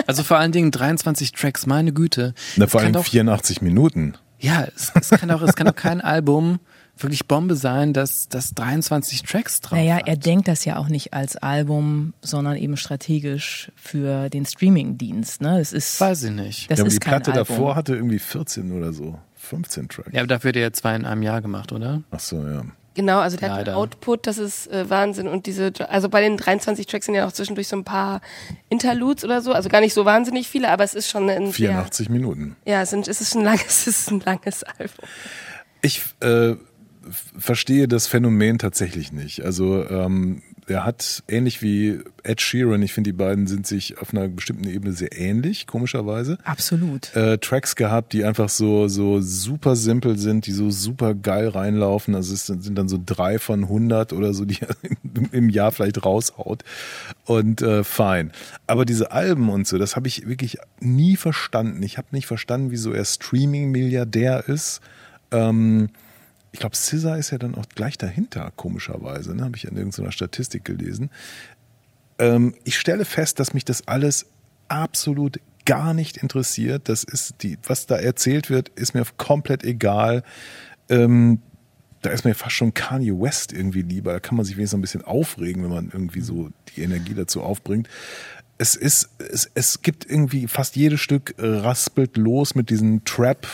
Also vor allen Dingen 23 Tracks, meine Güte. Na, vor allem 84 Minuten. Ja, es, es kann auch, es kann auch kein Album wirklich Bombe sein, dass das 23 Tracks drauf Naja, hat. er denkt das ja auch nicht als Album, sondern eben strategisch für den Streamingdienst. Ne? Das ist, Weiß ich nicht. Das ja, aber ist die Platte Album. davor hatte irgendwie 14 oder so. 15 Tracks. Ja, aber dafür hat er ja zwei in einem Jahr gemacht, oder? Ach so, ja. Genau, also der Leider. Output, das ist äh, Wahnsinn. Und diese, also bei den 23 Tracks sind ja auch zwischendurch so ein paar Interludes oder so, also gar nicht so wahnsinnig viele, aber es ist schon ein 84 sehr, Minuten. Ja, es, sind, es ist ein langes, es ist ein langes Album. Ich äh, verstehe das Phänomen tatsächlich nicht. Also ähm, er hat ähnlich wie Ed Sheeran, ich finde die beiden sind sich auf einer bestimmten Ebene sehr ähnlich, komischerweise. Absolut. Äh, Tracks gehabt, die einfach so so super simpel sind, die so super geil reinlaufen. Also es sind dann so drei von 100 oder so, die er im Jahr vielleicht raushaut und äh, fein. Aber diese Alben und so, das habe ich wirklich nie verstanden. Ich habe nicht verstanden, wieso er Streaming-Milliardär ist. Ähm, ich glaube, Scissor ist ja dann auch gleich dahinter, komischerweise, ne? habe ich in irgendeiner Statistik gelesen. Ähm, ich stelle fest, dass mich das alles absolut gar nicht interessiert. Das ist die, was da erzählt wird, ist mir komplett egal. Ähm, da ist mir fast schon Kanye West irgendwie lieber. Da kann man sich wenigstens ein bisschen aufregen, wenn man irgendwie so die Energie dazu aufbringt. Es ist, es, es gibt irgendwie fast jedes Stück raspelt los mit diesen Trap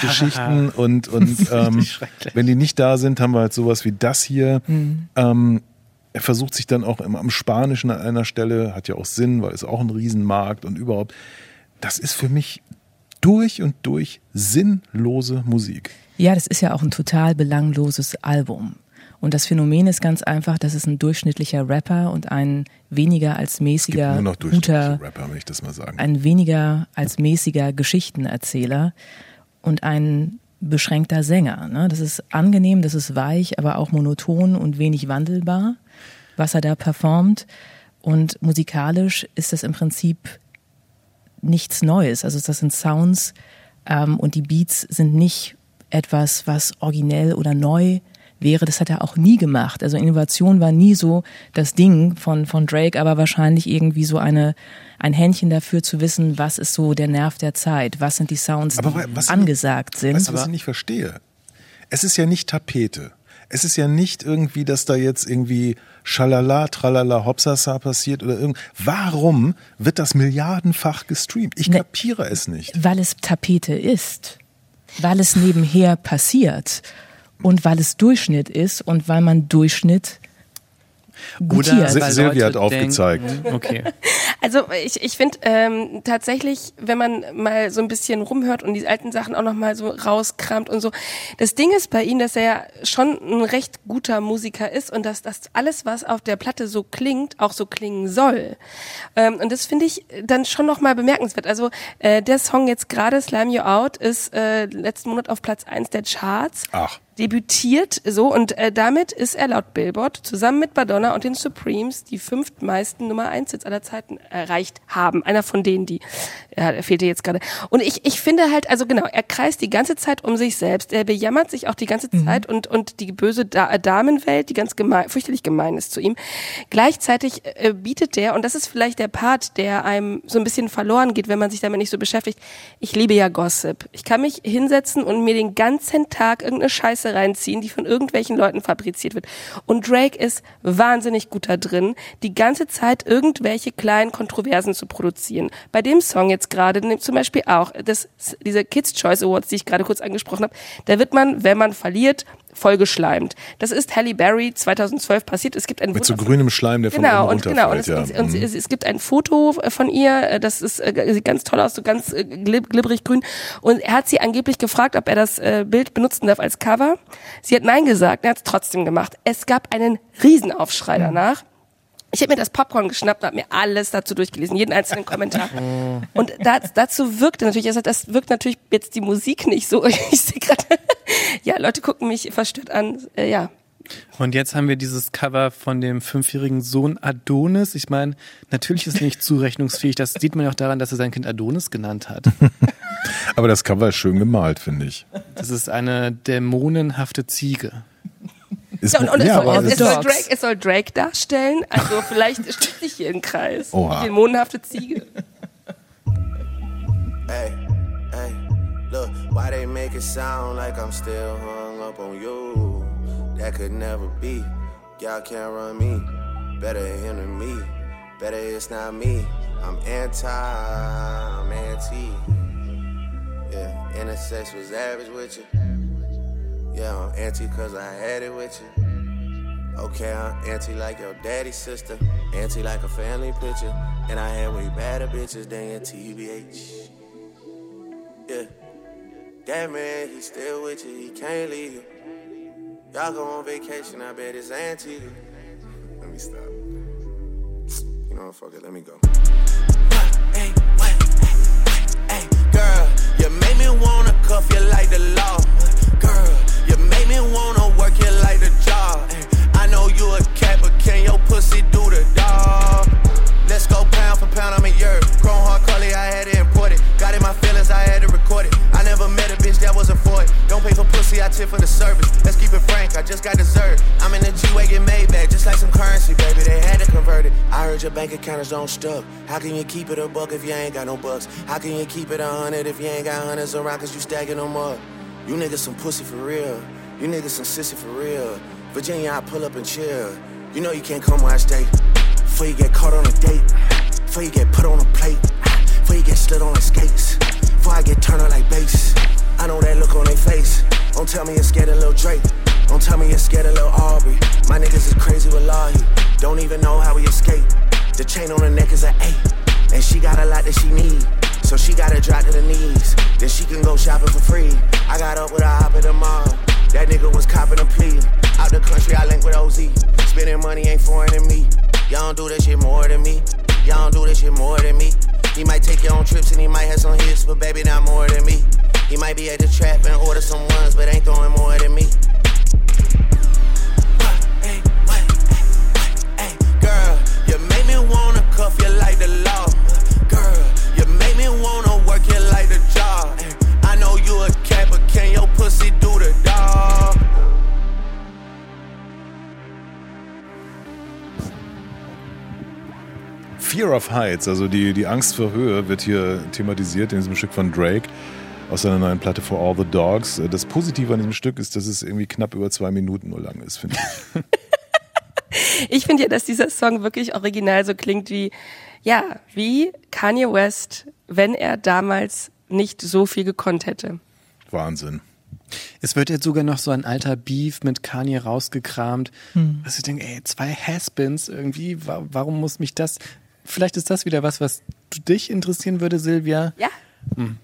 Geschichten ja. und, und ähm, wenn die nicht da sind, haben wir halt sowas wie das hier. Mhm. Ähm, er versucht sich dann auch immer am Spanischen an einer Stelle, hat ja auch Sinn, weil es auch ein Riesenmarkt und überhaupt. Das ist für mich durch und durch sinnlose Musik. Ja, das ist ja auch ein total belangloses Album. Und das Phänomen ist ganz einfach, dass es ein durchschnittlicher Rapper und ein weniger als mäßiger nur noch guter Rapper, wenn ich das mal sagen. Ein weniger als mäßiger Geschichtenerzähler und ein beschränkter Sänger. Ne? Das ist angenehm, das ist weich, aber auch monoton und wenig wandelbar, was er da performt. Und musikalisch ist das im Prinzip nichts Neues. Also das sind Sounds ähm, und die Beats sind nicht etwas, was originell oder neu wäre. Das hat er auch nie gemacht. Also Innovation war nie so das Ding von, von Drake, aber wahrscheinlich irgendwie so eine, ein Händchen dafür zu wissen, was ist so der Nerv der Zeit, was sind die Sounds, die was angesagt ich, sind. Weißt du, was ich nicht verstehe? Es ist ja nicht Tapete. Es ist ja nicht irgendwie, dass da jetzt irgendwie Schalala, Tralala, Hopsasa passiert oder irgend. Warum wird das milliardenfach gestreamt? Ich ne, kapiere es nicht. Weil es Tapete ist. Weil es nebenher passiert und weil es Durchschnitt ist und weil man Durchschnitt gutiert. Oder Silvia hat aufgezeigt. Denken, okay. Also ich, ich finde ähm, tatsächlich, wenn man mal so ein bisschen rumhört und die alten Sachen auch noch mal so rauskramt und so, das Ding ist bei ihm, dass er ja schon ein recht guter Musiker ist und dass das alles, was auf der Platte so klingt, auch so klingen soll. Ähm, und das finde ich dann schon noch mal bemerkenswert. Also äh, der Song jetzt gerade, Slime You Out, ist äh, letzten Monat auf Platz eins der Charts. Ach. Debütiert so und äh, damit ist er laut Billboard zusammen mit Madonna und den Supremes die fünftmeisten Nummer eins Hits aller Zeiten erreicht haben. Einer von denen, die ja, er fehlte jetzt gerade. Und ich, ich finde halt, also genau, er kreist die ganze Zeit um sich selbst. Er bejammert sich auch die ganze Zeit und, und die böse da Damenwelt, die ganz gemein, fürchterlich gemein ist zu ihm. Gleichzeitig äh, bietet der, und das ist vielleicht der Part, der einem so ein bisschen verloren geht, wenn man sich damit nicht so beschäftigt. Ich liebe ja Gossip. Ich kann mich hinsetzen und mir den ganzen Tag irgendeine Scheiße reinziehen, die von irgendwelchen Leuten fabriziert wird. Und Drake ist wahnsinnig gut da drin, die ganze Zeit irgendwelche kleinen Kontroversen zu produzieren. Bei dem Song jetzt gerade, zum Beispiel auch, das, diese Kids Choice Awards, die ich gerade kurz angesprochen habe, da wird man, wenn man verliert, vollgeschleimt. Das ist Halle Berry 2012 passiert. Es gibt ein Mit so grünem Schleim, der von genau, oben und genau, und, es, ja. und Mhm. es, es gibt ein Foto von ihr, äh, das ist äh, sieht ganz toll aus, so ganz äh, glib, glibberig grün. Und er hat sie angeblich gefragt, ob er das Bild benutzen darf als Cover. Sie hat nein gesagt, er hat es trotzdem gemacht. Es gab einen Riesenaufschrei danach. Ich habe mir das Popcorn geschnappt und habe mir alles dazu durchgelesen, jeden einzelnen Kommentar. Und da, dazu wirkte natürlich, also das wirkt natürlich jetzt die Musik nicht so. Ich sehe gerade, ja, Leute gucken mich verstört an. Äh, ja, Und jetzt haben wir dieses Cover von dem fünfjährigen Sohn Adonis. Ich meine, natürlich ist er nicht zurechnungsfähig. Das sieht man ja auch daran, dass er sein Kind Adonis genannt hat. Aber das Cover ist schön gemalt, finde ich. Das ist eine dämonenhafte Ziege. Ist, Ja, und, und ja, es, soll, es, soll Drake, es soll Drake darstellen. Also vielleicht schließt sich hier ein Kreis. Oha. Die dämonenhafte Ziege. Hey, hey, look, why they make it sound like I'm still hung up on you? That could never be. Y'all can't run me. Better him than me. Better it's not me. I'm anti, I'm anti. Yeah, intersex was average with you. Yeah, I'm anti cause I had it with you. Okay, I'm anti like your daddy's sister. Anti like a family picture. And I had way better bitches than TBH. Yeah. That man, he still with you, he can't leave you. Y'all go on vacation, I bet it's Antigua. Let me stop. You know what, fuck it, let me go. Girl, you make me wanna cuff you like the law. Me wanna work you like the job. I know you a cat, but can your pussy do the dog? Let's go pound for pound, I'm a yurt. Chrome hard collie, I had to import it. Got in my feelings, I had to record it. I never met a bitch that wasn't for it. Don't pay for pussy, I tip for the service. Let's keep it frank, I just got dessert. I'm in the G-Wagon Maybach, just like some currency, baby. They had to convert it. I heard your bank account is on stuck. How can you keep it a buck if you ain't got no bucks? How can you keep it a hundred if you ain't got hundreds around cause you stacking them up? You niggas some pussy for real. You niggas some sissy for real. Virginia, I pull up and chill. You know you can't come where I stay. Before you get caught on a date. Before you get put on a plate. Before you get slid on like skates. Before I get turned on like bass. I know that look on their face. Don't tell me you're scared of Lil Drake. Don't tell me you're scared of Lil Aubrey. My niggas is crazy with Lahi. Don't even know how we escape. The chain on her neck is an eight. And she got a lot that she need. So she gotta drop to the knees. Then she can go shopping for free. I got up with a hop at the mall. That nigga was copping a plea. Out the country, I link with OZ. Spending money ain't foreign to me. Y'all don't do that shit more than me. Y'all don't do that shit more than me. He might take you on trips and he might have some hits, but baby, not more than me. He might be at the trap and order some ones, but ain't throwing more than me. Girl, you make me wanna cuff you like the law. Fear of Heights, also die, die Angst vor Höhe, wird hier thematisiert in diesem Stück von Drake aus seiner neuen Platte For All the Dogs. Das Positive an diesem Stück ist, dass es irgendwie knapp über zwei Minuten nur lang ist, finde ich. Ich finde ja, dass dieser Song wirklich original so klingt wie, ja, wie Kanye West, wenn er damals nicht so viel gekonnt hätte. Wahnsinn. Es wird jetzt sogar noch so ein alter Beef mit Kanye rausgekramt. Hm. Was ich denke, ey, zwei Haspins irgendwie, wa warum muss mich das vielleicht ist das wieder was, was dich interessieren würde, Silvia. Ja. Hm.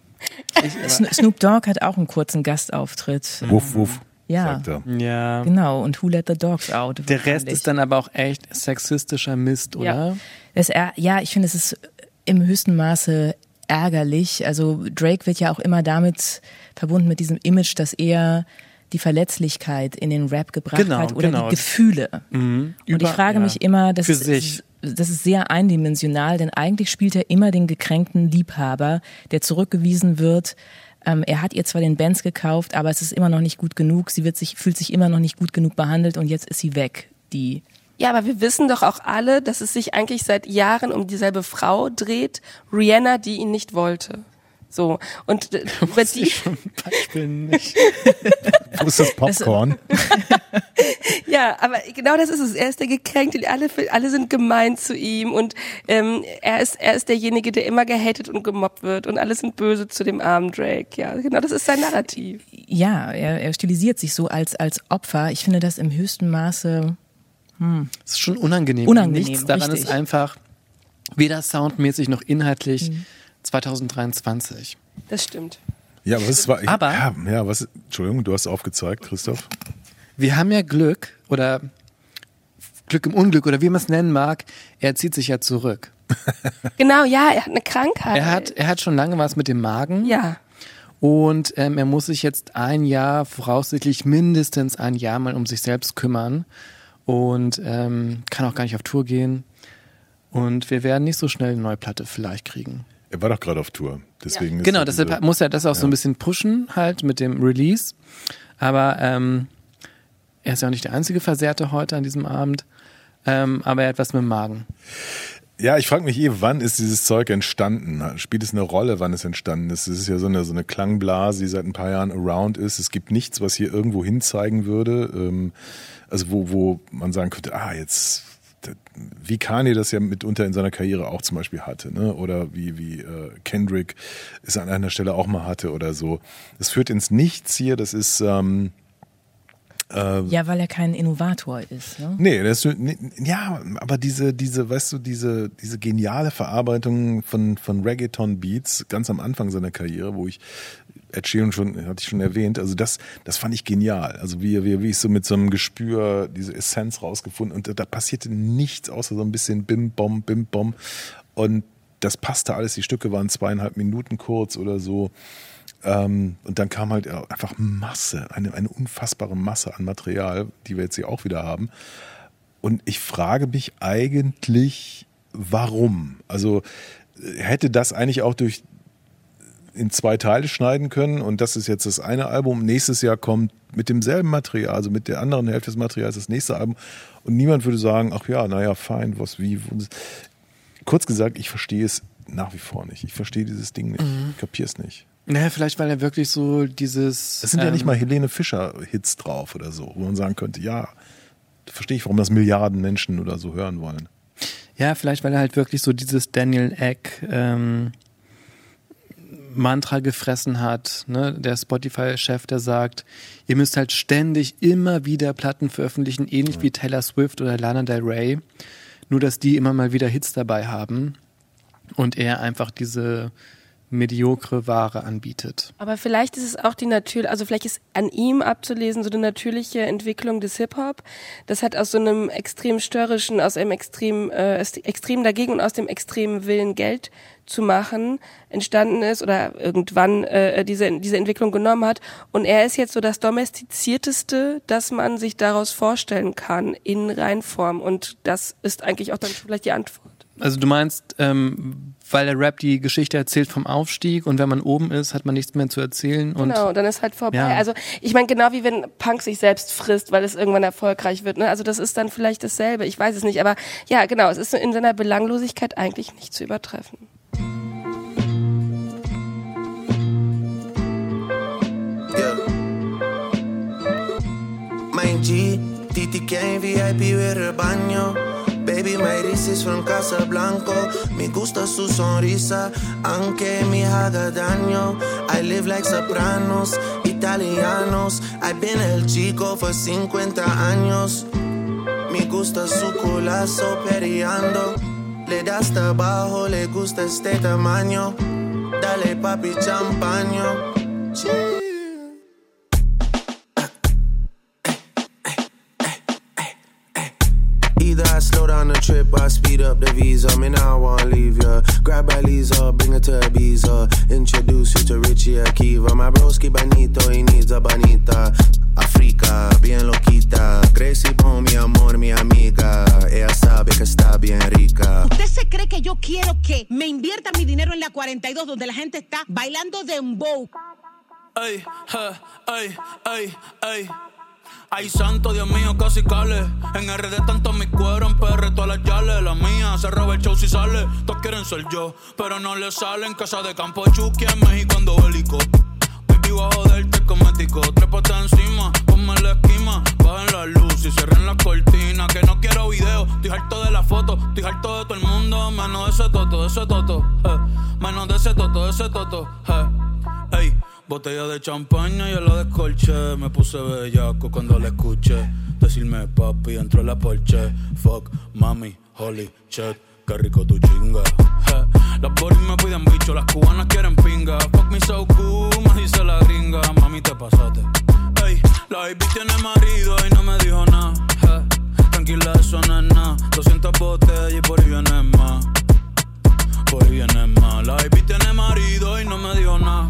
Sno- Snoop Dogg hat auch einen kurzen Gastauftritt. Wuff, wuff. Ja. sagt er. Ja. Genau, und Who Let the Dogs Out. Der Rest ist dann aber auch echt sexistischer Mist, oder? Ja, das, ja ich finde, es ist im höchsten Maße ärgerlich. Also Drake wird ja auch immer damit verbunden mit diesem Image, dass er die Verletzlichkeit in den Rap gebracht Genau, hat oder genau. die Gefühle. Mhm. Und Über- ich frage ja. mich immer, das, Für sich. Das ist sehr eindimensional, denn eigentlich spielt er immer den gekränkten Liebhaber, der zurückgewiesen wird. Ähm, er hat ihr zwar den Benz gekauft, aber es ist immer noch nicht gut genug. Sie wird sich, fühlt sich immer noch nicht gut genug behandelt und jetzt ist sie weg. Die Ja, aber wir wissen doch auch alle, dass es sich eigentlich seit Jahren um dieselbe Frau dreht, Rihanna, die ihn nicht wollte. So. Und äh, über die, Beispiel nicht. Wo ist das Popcorn? ja, aber genau das ist es. Er ist der Gekränkte, alle, alle sind gemein zu ihm und ähm, er ist er ist derjenige, der immer gehatet und gemobbt wird und alle sind böse zu dem armen Drake. Ja, genau, das ist sein Narrativ. ja, er, er stilisiert sich so als, als Opfer. Ich finde das im höchsten Maße. Hm. Das ist schon unangenehm. Unangenehm, Nichts daran richtig. ist einfach weder soundmäßig noch inhaltlich Mhm. 2023. Das stimmt. Ja, aber was war. Ich, Aber- ja, ja, was. Entschuldigung, du hast aufgezeigt, Christoph. Wir haben ja Glück oder Glück im Unglück oder wie man es nennen mag. Er zieht sich ja zurück. Genau, ja, er hat eine Krankheit. Er hat, er hat schon lange was mit dem Magen. Ja. Und ähm, er muss sich jetzt ein Jahr, voraussichtlich mindestens ein Jahr mal um sich selbst kümmern. Und ähm, kann auch gar nicht auf Tour gehen. Und wir werden nicht so schnell eine neue Platte vielleicht kriegen. Er war doch gerade auf Tour. Deswegen ist Genau, ja deshalb diese- muss er das auch so Ja. ein bisschen pushen, halt mit dem Release. Aber ähm, er ist ja auch nicht der einzige Versehrte heute an diesem Abend. Ähm, aber er hat was mit dem Magen. Ja, ich frage mich eh, wann ist dieses Zeug entstanden? Spielt es eine Rolle, wann es entstanden ist? Es ist ja so eine, so eine Klangblase, die seit ein paar Jahren around ist. Es gibt nichts, was hier irgendwo hinzeigen würde. Ähm, also wo, wo man sagen könnte, ah, jetzt, wie Kanye das ja mitunter in seiner Karriere auch zum Beispiel hatte, ne? Oder wie, wie äh, Kendrick es an einer Stelle auch mal hatte oder so. Das führt ins Nichts hier, das ist ähm, äh, Ja, weil er kein Innovator ist. Ne? Nee, das nee, ja, aber diese, diese, weißt du, diese, diese geniale Verarbeitung von, von Reggaeton-Beats ganz am Anfang seiner Karriere, wo ich Ed Sheeran schon, hatte ich schon erwähnt, also das, das fand ich genial. Also wie, wie, wie ich so mit so einem Gespür diese Essenz rausgefunden und da, passierte nichts außer so ein bisschen Bim, Bom, Bim, Bom und das passte alles. Die Stücke waren zweieinhalb Minuten kurz oder so. Ähm, und dann kam halt einfach Masse, eine, eine unfassbare Masse an Material, die wir jetzt hier auch wieder haben. Und ich frage mich eigentlich, warum? Also äh, hätte das eigentlich auch durch in zwei Teile schneiden können und das ist jetzt das eine Album. Nächstes Jahr kommt mit demselben Material, also mit der anderen Hälfte des Materials das nächste Album und niemand würde sagen, ach ja, naja, fein, was, wie. wo- Kurz gesagt, ich verstehe es nach wie vor nicht. Ich verstehe dieses Ding nicht. Mhm. Ich kapiere es nicht. Naja, vielleicht weil er wirklich so dieses. Es sind ja ähm, nicht mal Helene Fischer-Hits drauf oder so, wo man sagen könnte, ja, verstehe ich, warum das Milliarden Menschen oder so hören wollen. Ja, vielleicht weil er halt wirklich so dieses Daniel Eck ähm, Mantra gefressen hat, ne? Der Spotify-Chef, der sagt, ihr müsst halt ständig immer wieder Platten veröffentlichen, ähnlich wie Taylor Swift oder Lana Del Rey. Nur dass die immer mal wieder Hits dabei haben und er einfach diese mediokre Ware anbietet. Aber vielleicht ist es auch die natürlich, also vielleicht ist an ihm abzulesen so eine natürliche Entwicklung des Hip-Hop. Das hat aus so einem extrem störrischen, aus einem extrem, äh, extrem dagegen und aus dem extremen Willen Geld zu machen entstanden ist oder irgendwann äh, diese diese Entwicklung genommen hat und er ist jetzt so das domestizierteste, das man sich daraus vorstellen kann in Reinform und das ist eigentlich auch dann vielleicht die Antwort. Also du meinst, ähm, weil der Rap die Geschichte erzählt vom Aufstieg und wenn man oben ist, hat man nichts mehr zu erzählen und Genau, dann ist halt vorbei. Ja. Also ich meine, genau wie wenn Punk sich selbst frisst, weil es irgendwann erfolgreich wird. Ne? Also das ist dann vielleicht dasselbe, ich weiß es nicht. Aber ja, genau, es ist in seiner Belanglosigkeit eigentlich nicht zu übertreffen. Titi Kane, VIP with el. Baby, my is from Casablanco. Me gusta su sonrisa, aunque me haga daño. I live like sopranos, italianos. I've been el chico for 50 años. Me gusta su culazo periando. Le das trabajo, le gusta este tamaño. Dale papi champaño. Trip I speed up the visa. Me now I wanna leave ya. Grab a Lisa, bring her to Ibiza. Introduce you to Richie Akiva. My broski bonito, he needs a bonita. Africa, bien loquita. Gracie Bone, mi amor, mi amiga. Ella sabe que está bien rica. ¿Usted se cree que yo quiero que me invierta mi dinero en la 42 donde la gente está bailando dembow? Eh, ey, ey, ey. Ay, santo, Dios mío, casi cale. En RD tanto mi cuero, en PR todas las yales. La mía se roba el show si sale. Todos quieren ser yo, pero no le salen. Casa de campo Chucky en México ando bélico. Baby, a joderte cosmético. Trépate encima, ponme la esquima. Bajen la luz y cierren la cortina. Que no quiero video, estoy harto de la foto. Estoy harto de todo el mundo, menos de ese toto, de ese toto. eh. Menos de ese toto, de ese toto. eh. Ey, botella de champaña y la descolché. Me puse bellaco cuando la escuché. Decirme papi dentro de la porche. Fuck, mami, holy shit, qué rico tu chinga. Las boris me piden bicho, las cubanas quieren pinga. Fuck me so cool, me dice la gringa. Mami, te pasaste. Ey, la baby tiene marido y no me dijo nada. Tranquila, eso no es nada. 200 botellas y por ahí viene más.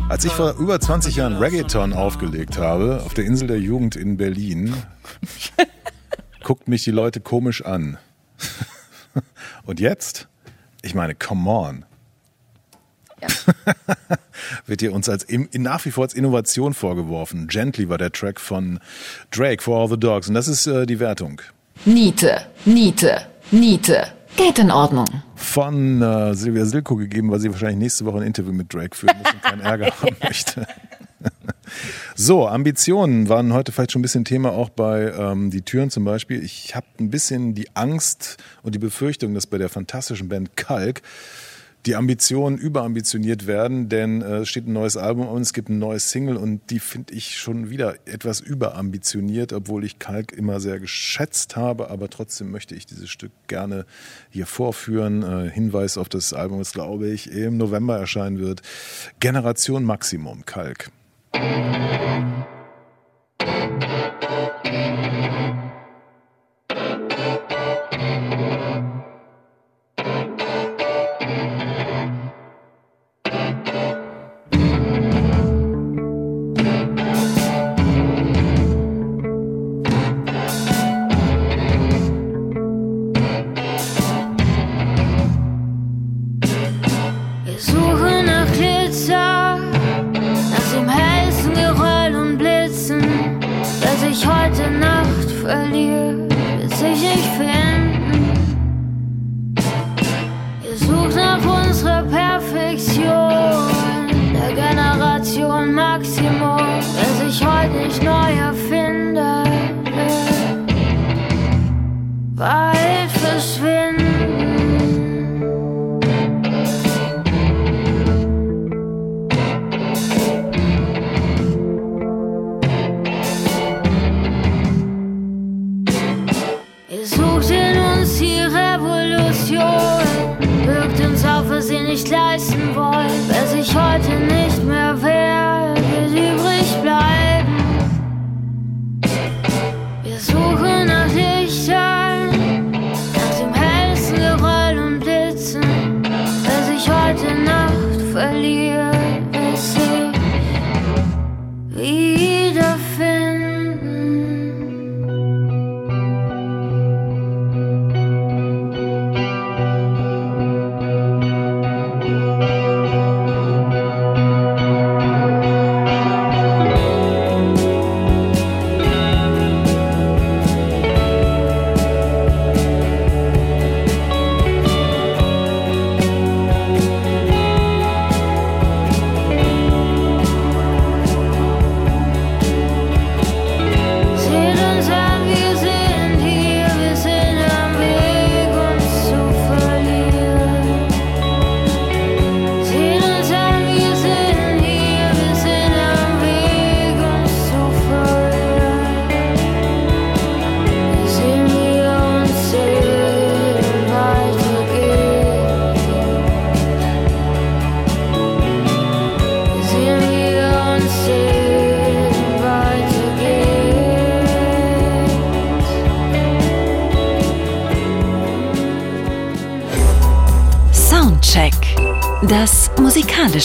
Als ich vor über 20 Jahren Reggaeton aufgelegt habe, auf der Insel der Jugend in Berlin, guckt mich die Leute komisch an. Und jetzt? Ich meine, come on. Wird hier uns als nach wie vor als Innovation vorgeworfen. Gently war der Track von Drake, For All the Dogs. Und das ist äh, die Wertung. Niete, Niete, Niete. Geht in Ordnung. Von äh, Silvia Silko gegeben, weil sie wahrscheinlich nächste Woche ein Interview mit Drake führen muss und keinen Ärger haben möchte. So, Ambitionen waren heute vielleicht schon ein bisschen Thema, auch bei ähm, Die Türen zum Beispiel. Ich habe ein bisschen die Angst und die Befürchtung, dass bei der fantastischen Band Kalk die Ambitionen überambitioniert werden, denn äh, es steht ein neues Album und es gibt ein neues Single und die finde ich schon wieder etwas überambitioniert, obwohl ich Kalk immer sehr geschätzt habe, aber trotzdem möchte ich dieses Stück gerne hier vorführen. Äh, Hinweis auf das Album, das glaube ich im November erscheinen wird. Generation Maximum Kalk. Wir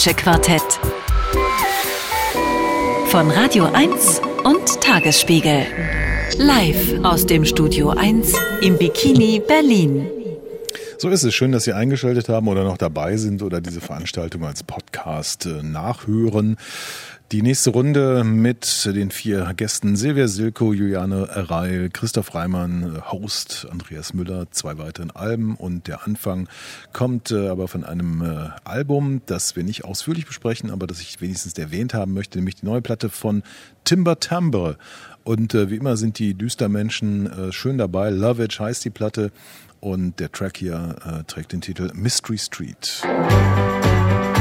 musikalische Quartett. Von Radio 1 und Tagesspiegel. Live aus dem Studio 1 im Bikini Berlin. So ist es. Schön, dass Sie eingeschaltet haben oder noch dabei sind oder diese Veranstaltung als Podcast äh, nachhören. Die nächste Runde mit den vier Gästen Silvia Silko, Juliane Reil, Christoph Reimann, Host Andreas Müller, zwei weiteren Alben und der Anfang kommt äh, aber von einem äh, Album, das wir nicht ausführlich besprechen, aber das ich wenigstens erwähnt haben möchte, nämlich die neue Platte von Timber Timbre. Und äh, wie immer sind die Düstermenschen schön dabei. Love It heißt die Platte und der Track hier trägt den Titel Mystery Street. There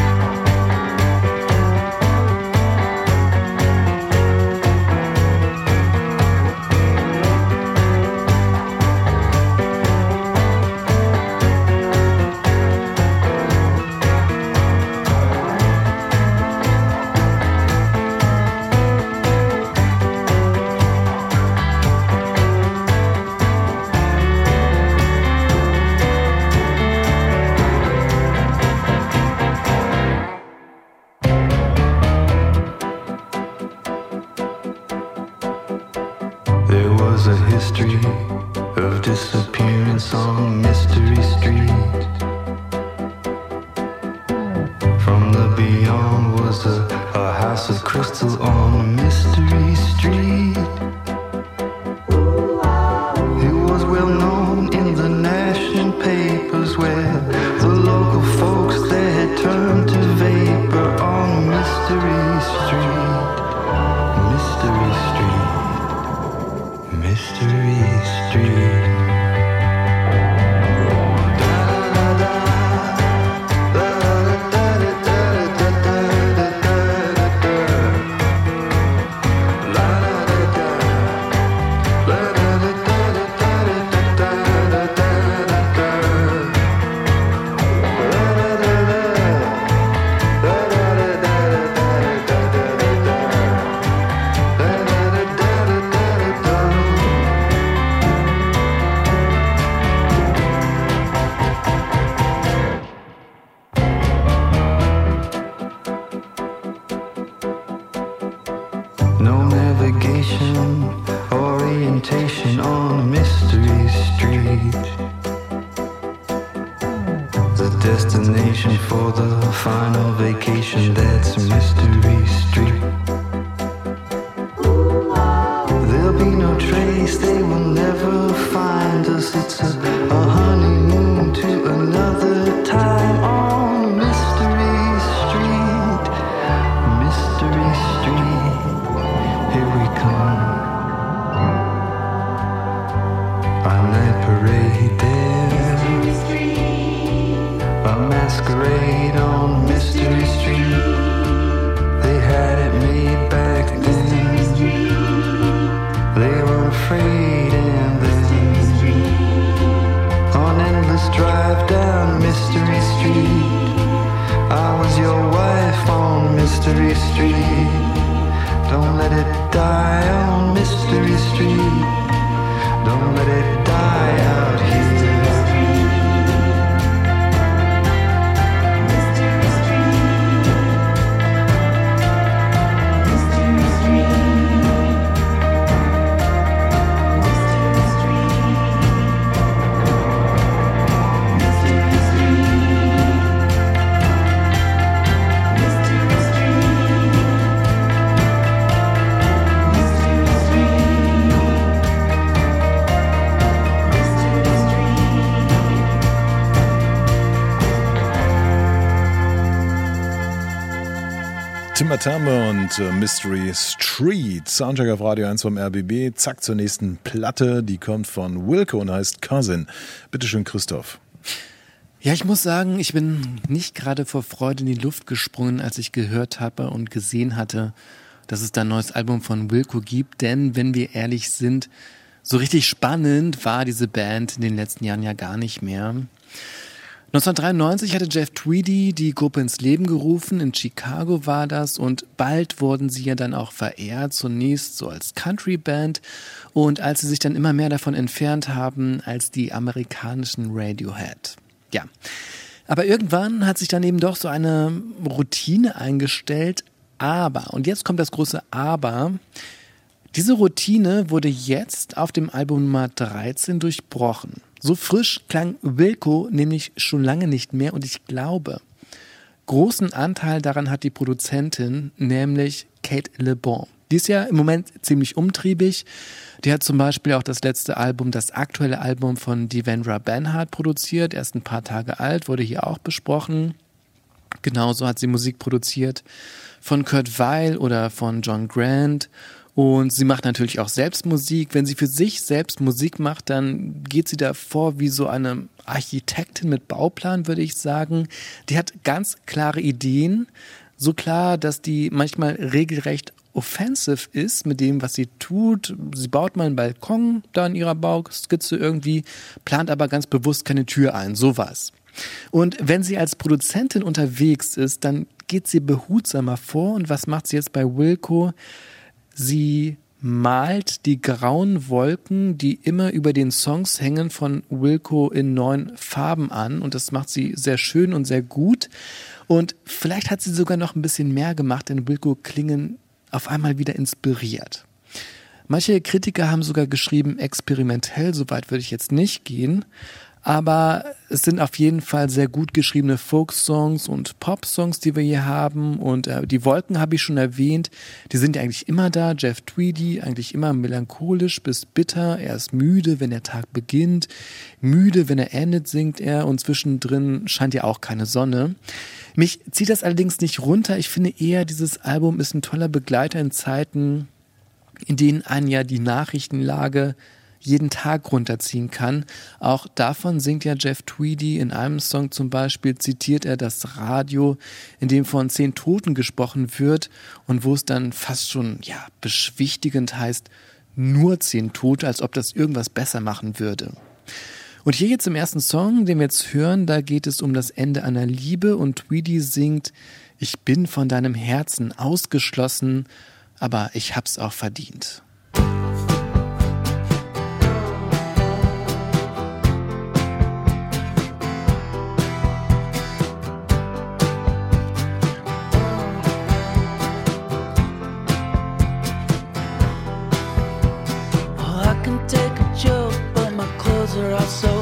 never find us. It's a, Timber und äh, Mystery Street. Soundcheck auf Radio 1 vom RBB. Zack zur nächsten Platte. Die kommt von Wilco und heißt Cousin. Bitteschön, Christoph. Ja, ich muss sagen, ich bin nicht gerade vor Freude in die Luft gesprungen, als ich gehört habe und gesehen hatte, dass es da ein neues Album von Wilco gibt. Denn wenn wir ehrlich sind, so richtig spannend war diese Band in den letzten Jahren ja gar nicht mehr. 1993 hatte Jeff Tweedy die Gruppe ins Leben gerufen, in Chicago war das und bald wurden sie ja dann auch verehrt, zunächst so als Country-Band und als sie sich dann immer mehr davon entfernt haben als die amerikanischen Radiohead. Ja. Aber irgendwann hat sich dann eben doch so eine Routine eingestellt. Aber, und jetzt kommt das große Aber, diese Routine wurde jetzt auf dem Album Nummer 13 durchbrochen. So frisch klang Wilco nämlich schon lange nicht mehr und ich glaube, großen Anteil daran hat die Produzentin, nämlich Kate Le Bon. Die ist ja im Moment ziemlich umtriebig. Die hat zum Beispiel auch das letzte Album, das aktuelle Album von Devendra Banhart produziert. Erst ein paar Tage alt, wurde hier auch besprochen. Genauso hat sie Musik produziert von Kurt Weil oder von John Grant. Und sie macht natürlich auch selbst Musik. Wenn sie für sich selbst Musik macht, dann geht sie da vor wie so eine Architektin mit Bauplan, würde ich sagen. Die hat ganz klare Ideen. So klar, dass die manchmal regelrecht offensive ist mit dem, was sie tut. Sie baut mal einen Balkon da in ihrer Bauskizze irgendwie, plant aber ganz bewusst keine Tür ein. Sowas. Und wenn sie als Produzentin unterwegs ist, dann geht sie behutsamer vor. Und was macht sie jetzt bei Wilco? Sie malt die grauen Wolken, die immer über den Songs hängen, von Wilco in neun Farben an. Und das macht sie sehr schön und sehr gut. Und vielleicht hat sie sogar noch ein bisschen mehr gemacht, denn Wilco klingen auf einmal wieder inspiriert. Manche Kritiker haben sogar geschrieben, experimentell, soweit würde ich jetzt nicht gehen, aber es sind auf jeden Fall sehr gut geschriebene Folk-Songs und Pop-Songs, die wir hier haben. Und äh, die Wolken habe ich schon erwähnt. Die sind ja eigentlich immer da. Jeff Tweedy, eigentlich immer melancholisch bis bitter. Er ist müde, wenn der Tag beginnt. Müde, wenn er endet, singt er. Und zwischendrin scheint ja auch keine Sonne. Mich zieht das allerdings nicht runter. Ich finde eher, dieses Album ist ein toller Begleiter in Zeiten, in denen einen ja die Nachrichtenlage jeden Tag runterziehen kann. Auch davon singt ja Jeff Tweedy in einem Song zum Beispiel, zitiert er das Radio, in dem von zehn Toten gesprochen wird und wo es dann fast schon, ja, beschwichtigend heißt, nur zehn Tote, als ob das irgendwas besser machen würde. Und hier jetzt im ersten Song, den wir jetzt hören, da geht es um das Ende einer Liebe und Tweedy singt, ich bin von deinem Herzen ausgeschlossen, aber ich hab's auch verdient. Are all sold.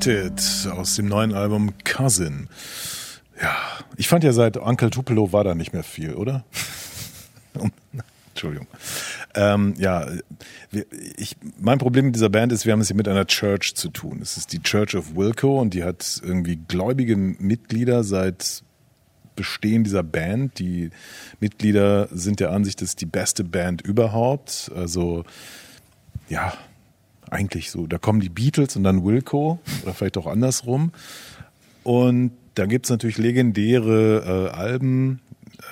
Evicted aus dem neuen Album Cousin. Ja, ich fand ja seit Uncle Tupelo war da nicht mehr viel, oder? Entschuldigung. Ähm, ja, ich, mein Problem mit dieser Band ist, wir haben es hier mit einer Church zu tun. Es ist die Church of Wilco und die hat irgendwie gläubige Mitglieder seit Bestehen dieser Band. Die Mitglieder sind der Ansicht, das ist die beste Band überhaupt. Also, ja, eigentlich so. Da kommen die Beatles und dann Wilco oder vielleicht auch andersrum. Und da gibt's natürlich legendäre äh, Alben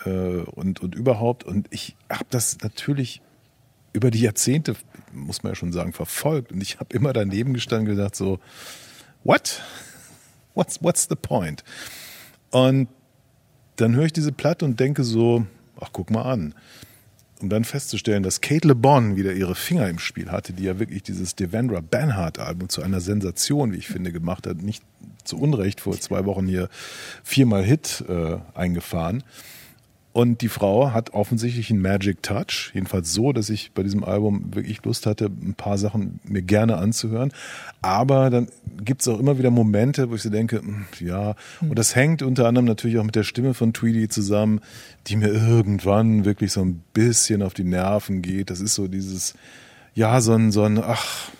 äh, und, und überhaupt. Und ich habe das natürlich über die Jahrzehnte, muss man ja schon sagen, verfolgt. Und ich habe immer daneben gestanden und gedacht so, what? What's, what's the point? Und dann höre ich diese Platte und denke so, ach guck mal an. Um dann festzustellen, dass Kate Le Bon wieder ihre Finger im Spiel hatte, die ja wirklich dieses Devendra Banhart Album zu einer Sensation, wie ich finde, gemacht hat. Nicht zu Unrecht vor zwei Wochen hier viermal Hit äh, eingefahren. Und die Frau hat offensichtlich einen Magic Touch, jedenfalls so, dass ich bei diesem Album wirklich Lust hatte, ein paar Sachen mir gerne anzuhören. Aber dann gibt es auch immer wieder Momente, wo ich so denke, hm, ja, und das hängt unter anderem natürlich auch mit der Stimme von Tweedy zusammen, die mir irgendwann wirklich so ein bisschen auf die Nerven geht. Das ist so dieses, ja, so ein, so ein, ach,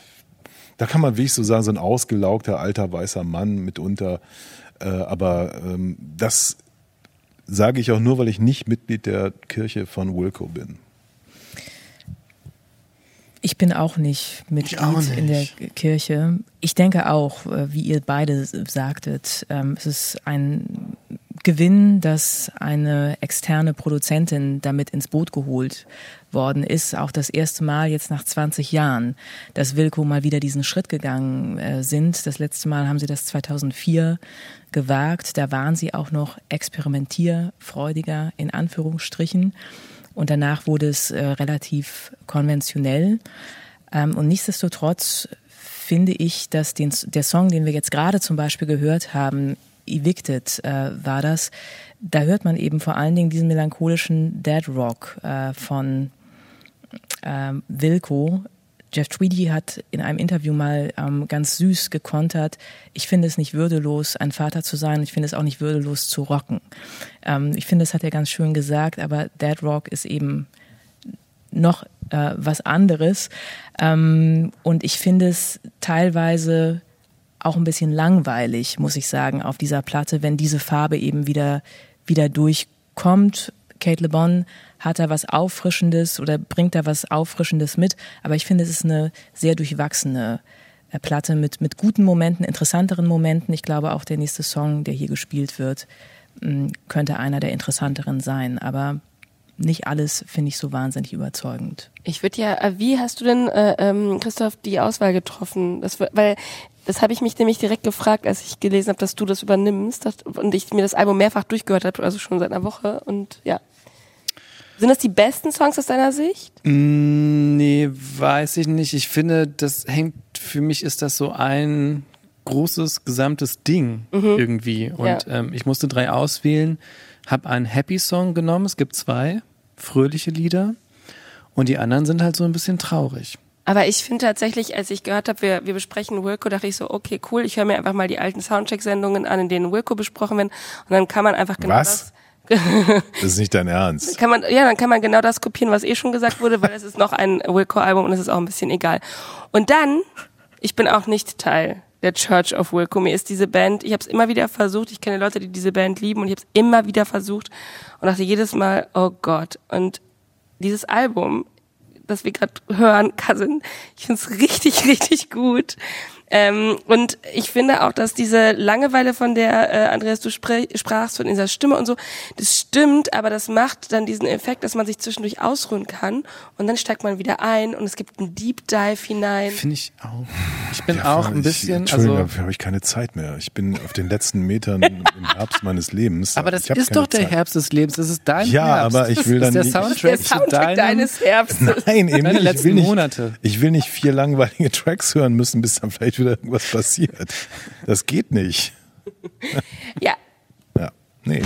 da kann man, wie ich so sagen, so ein ausgelaugter alter weißer Mann mitunter. Äh, aber ähm, das sage ich auch nur, weil ich nicht Mitglied der Kirche von Wilco bin. Ich bin auch nicht Mitglied auch nicht. in der Kirche. Ich denke auch, äh, wie ihr beide sagtet, ähm, es ist ein Gewinn, dass eine externe Produzentin damit ins Boot geholt worden ist. Auch das erste Mal jetzt nach 20 Jahren, dass Wilco mal wieder diesen Schritt gegangen äh, sind. Das letzte Mal haben sie das 2004 gewagt. Da waren sie auch noch experimentierfreudiger in Anführungsstrichen. Und danach wurde es äh, relativ konventionell. Ähm, und nichtsdestotrotz finde ich, dass den, der Song, den wir jetzt gerade zum Beispiel gehört haben, Evicted äh, war das, da hört man eben vor allen Dingen diesen melancholischen Dead Rock äh, von ähm, Wilco. Jeff Tweedy hat in einem Interview mal ähm, ganz süß gekontert, ich finde es nicht würdelos, ein Vater zu sein, ich finde es auch nicht würdelos zu rocken. Ähm, ich finde, das hat er ganz schön gesagt, aber Dead Rock ist eben noch äh, was anderes. Ähm, und ich finde es teilweise auch ein bisschen langweilig, muss ich sagen, auf dieser Platte, wenn diese Farbe eben wieder, wieder durchkommt. Kate Le Bon hat da was Auffrischendes oder bringt da was Auffrischendes mit, aber ich finde, es ist eine sehr durchwachsene äh, Platte mit, mit guten Momenten, interessanteren Momenten. Ich glaube auch der nächste Song, der hier gespielt wird, mh, könnte einer der interessanteren sein, aber nicht alles finde ich so wahnsinnig überzeugend. Ich würde ja, äh, wie hast du denn, äh, ähm, Christoph, die Auswahl getroffen? Das, weil das habe ich mich nämlich direkt gefragt, als ich gelesen habe, dass du das übernimmst und ich mir das Album mehrfach durchgehört habe, also schon seit einer Woche. Und ja. Sind das die besten Songs aus deiner Sicht? Mm, Nee, weiß ich nicht. Ich finde, das hängt, für mich ist das so ein großes, gesamtes Ding Mhm. irgendwie. Und Ja. ähm, ich musste drei auswählen, habe einen Happy-Song genommen, es gibt zwei fröhliche Lieder und die anderen sind halt so ein bisschen traurig. Aber ich finde tatsächlich, als ich gehört habe, wir, wir besprechen Wilco, dachte ich so, okay, cool, ich höre mir einfach mal die alten Soundcheck-Sendungen an, in denen Wilco besprochen wird. Und dann kann man einfach genau Was? das. Das ist nicht dein Ernst. kann man, ja, dann kann man genau das kopieren, was eh schon gesagt wurde, weil es ist noch ein Wilco-Album und es ist auch ein bisschen egal. Und dann, ich bin auch nicht Teil der Church of Wilco. Mir ist diese Band, ich habe es immer wieder versucht, ich kenne Leute, die diese Band lieben und ich habe es immer wieder versucht und dachte jedes Mal, oh Gott. Und dieses Album, das wir gerade hören, Cousin, ich finde es richtig, richtig gut. Ähm, und ich finde auch, dass diese Langeweile, von der äh, Andreas du sprachst, von dieser Stimme und so, das stimmt, aber das macht dann diesen Effekt, dass man sich zwischendurch ausruhen kann und dann steigt man wieder ein und es gibt einen Deep Dive hinein. Finde ich auch. Ich bin Ja, auch ein ich- bisschen, Entschuldigung, also, dafür habe ich keine Zeit mehr. Ich bin auf den letzten Metern im Herbst meines Lebens. aber das ist doch der Zeit. Herbst des Lebens, das ist dein Ja, Herbst. aber ich will das dann ist der nicht- Soundtrack, Der Soundtrack deinem, deines Herbstes. Nein, eben Deine nicht. Ich letzten will nicht, Monate. ich will nicht vier langweilige Tracks hören müssen, bis dann vielleicht wieder irgendwas passiert. Das geht nicht. Ja, Ja, nee.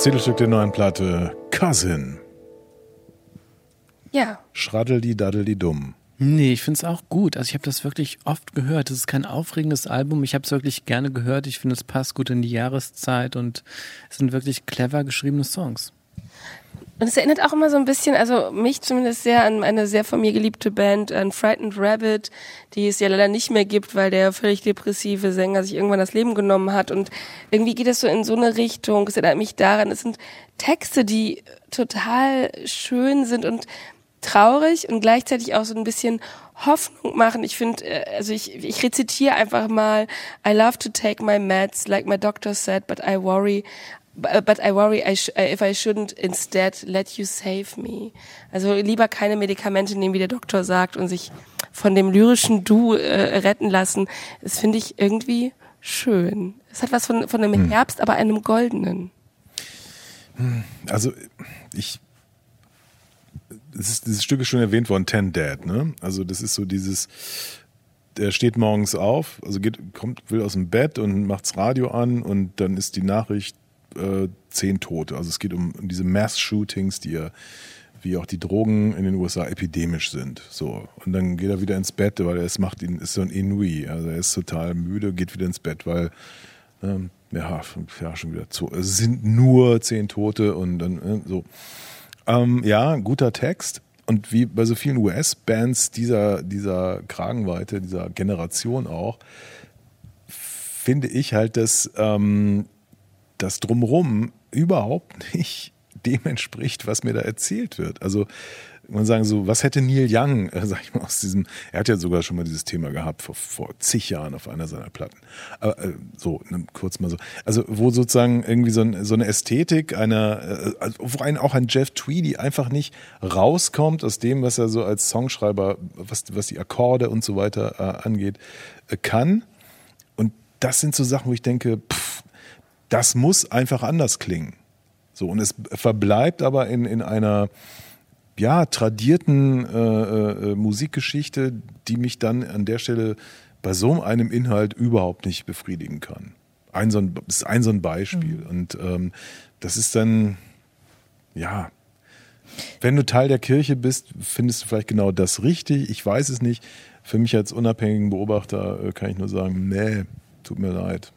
Das Titelstück der neuen Platte Cousin. Ja. Schraddel die Daddel die Dumm. Nee, ich finde es auch gut. Also ich habe das wirklich oft gehört. Es ist kein aufregendes Album. Ich habe es wirklich gerne gehört. Ich finde, es passt gut in die Jahreszeit und es sind wirklich clever geschriebene Songs. Und es erinnert auch immer so ein bisschen, also mich zumindest sehr an eine sehr von mir geliebte Band, an Frightened Rabbit, die es ja leider nicht mehr gibt, weil der völlig depressive Sänger sich irgendwann das Leben genommen hat. Und irgendwie geht es so in so eine Richtung. Es erinnert mich daran, es sind Texte, die total schön sind und traurig und gleichzeitig auch so ein bisschen Hoffnung machen. Ich finde, äh, also ich, ich rezitiere einfach mal, I love to take my meds, like my doctor said, but I worry, but I worry I sh if I shouldn't instead let you save me. Also lieber keine Medikamente nehmen, wie der Doktor sagt, und sich von dem lyrischen Du äh, retten lassen. Das finde ich irgendwie schön. Es hat was von, von einem Hm. Herbst, aber einem goldenen. Also ich das ist, dieses Stück ist schon erwähnt worden, Ten Dad, ne? Also das ist so dieses, der steht morgens auf, also geht, kommt, will aus dem Bett und macht's Radio an und dann ist die Nachricht äh, zehn Tote. Also es geht um, um diese Mass-Shootings, die ja wie auch die Drogen in den USA epidemisch sind. So. Und dann geht er wieder ins Bett, weil er es macht ihn, ist so ein Inui. Also er ist total müde, geht wieder ins Bett, weil ähm, ja, schon wieder zu. Es sind nur zehn Tote und dann äh, so. Ähm, ja, guter Text. Und wie bei so vielen US-Bands dieser, dieser Kragenweite, dieser Generation auch, finde ich halt, dass ähm, das Drumrum überhaupt nicht dem entspricht, was mir da erzählt wird. Also man sagen so, was hätte Neil Young, äh, sag ich mal, aus diesem, er hat ja sogar schon mal dieses Thema gehabt vor, vor zig Jahren auf einer seiner Platten. Aber äh, so, ne, kurz mal so. Also wo sozusagen irgendwie so, ein, so eine Ästhetik einer, äh, also wo ein, auch ein Jeff Tweedy einfach nicht rauskommt aus dem, was er so als Songschreiber, was, was die Akkorde und so weiter äh, angeht, äh, kann. Und das sind so Sachen, wo ich denke, pff, das muss einfach anders klingen. So, und es verbleibt aber in, in einer ja, tradierten äh, äh, Musikgeschichte, die mich dann an der Stelle bei so einem Inhalt überhaupt nicht befriedigen kann. Ein so ein, das ist ein so ein Beispiel. Und ähm, das ist dann, ja, wenn du Teil der Kirche bist, findest du vielleicht genau das richtig. Ich weiß es nicht. Für mich als unabhängigen Beobachter äh, kann ich nur sagen, nee, tut mir leid.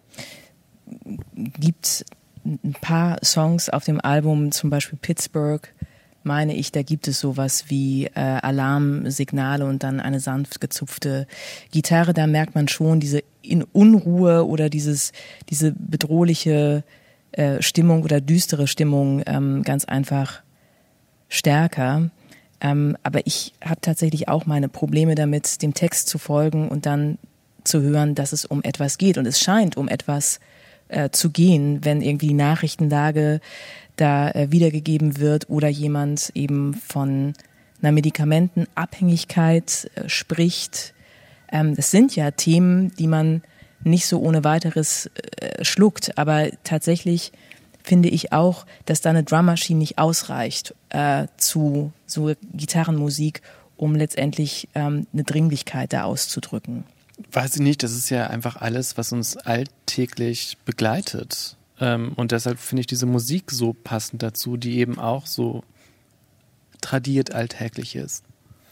Gibt ein paar Songs auf dem Album, zum Beispiel Pittsburgh, meine ich, da gibt es sowas wie äh, Alarmsignale und dann eine sanft gezupfte Gitarre. Da merkt man schon diese in Unruhe oder dieses, diese bedrohliche äh, Stimmung oder düstere Stimmung ähm, ganz einfach stärker. Ähm, aber ich habe tatsächlich auch meine Probleme damit, dem Text zu folgen und dann zu hören, dass es um etwas geht. Und es scheint um etwas äh, zu gehen, wenn irgendwie die Nachrichtenlage da äh, wiedergegeben wird oder jemand eben von einer Medikamentenabhängigkeit äh, spricht. Ähm, das sind ja Themen, die man nicht so ohne weiteres äh, schluckt, aber tatsächlich finde ich auch, dass da eine Drummaschine nicht ausreicht äh, zu so Gitarrenmusik, um letztendlich ähm, eine Dringlichkeit da auszudrücken. Weiß ich nicht, das ist ja einfach alles, was uns alltäglich begleitet. Ähm, und deshalb finde ich diese Musik so passend dazu, die eben auch so tradiert alltäglich ist.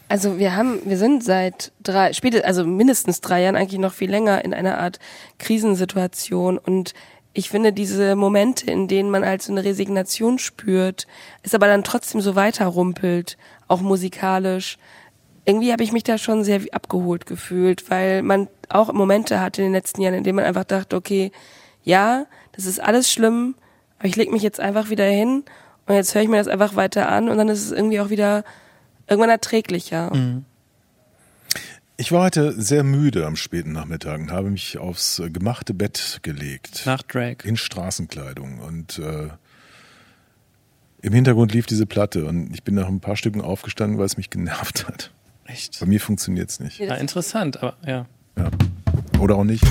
Also wir haben, wir sind seit drei, spätestens, also mindestens drei Jahren eigentlich noch viel länger in einer Art Krisensituation und ich finde diese Momente, in denen man halt so eine Resignation spürt, es aber dann trotzdem so weiterrumpelt, auch musikalisch. Irgendwie habe ich mich da schon sehr abgeholt gefühlt, weil man auch Momente hatte in den letzten Jahren, in denen man einfach dachte, okay, ja, das ist alles schlimm, aber ich leg mich jetzt einfach wieder hin und jetzt höre ich mir das einfach weiter an und dann ist es irgendwie auch wieder irgendwann erträglicher. Ich war heute sehr müde am späten Nachmittag und habe mich aufs gemachte Bett gelegt. Nach Drake. In Straßenkleidung. Und äh, im Hintergrund lief diese Platte und ich bin nach ein paar Stücken aufgestanden, weil es mich genervt hat. Echt? Bei mir funktioniert es nicht. Ja, interessant, aber ja. Ja. Oder auch nicht.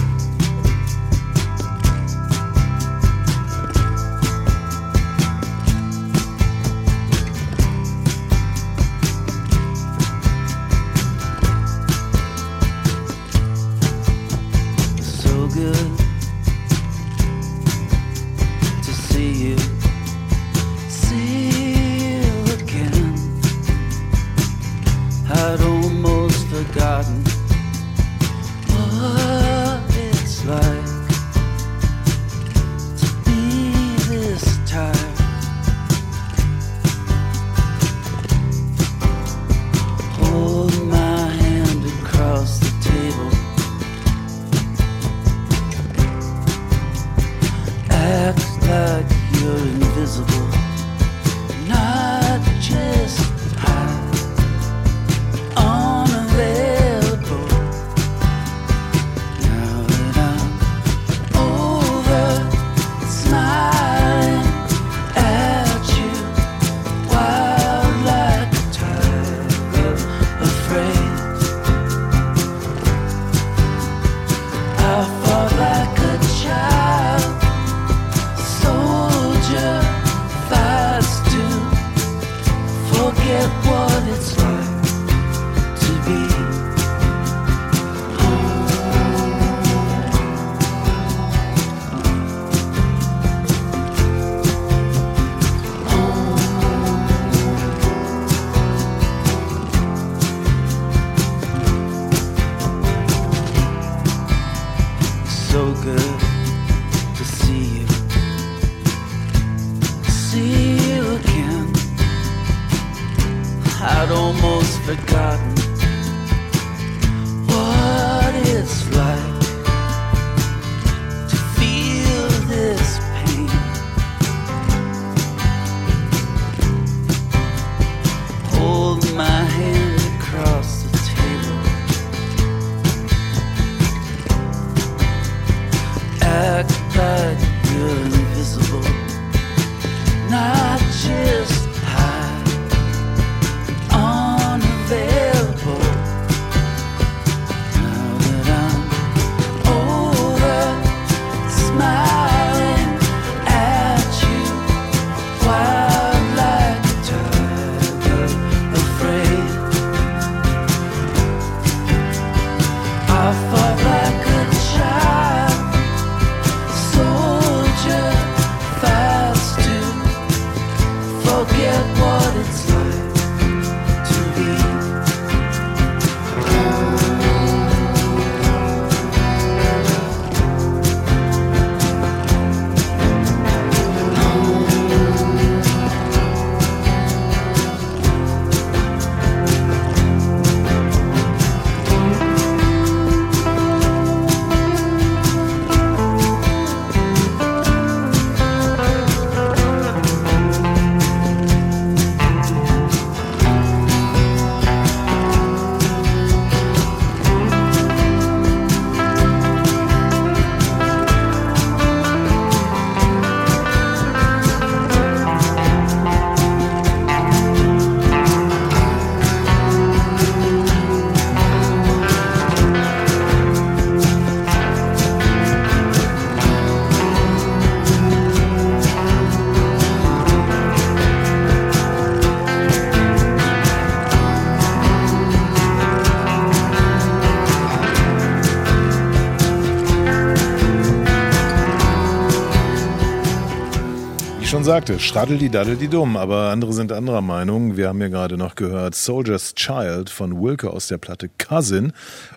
Sagte, straddel die dumm, aber andere sind anderer Meinung. Wir haben hier gerade noch gehört Soldier's Child von Wilke aus der Platte Cousin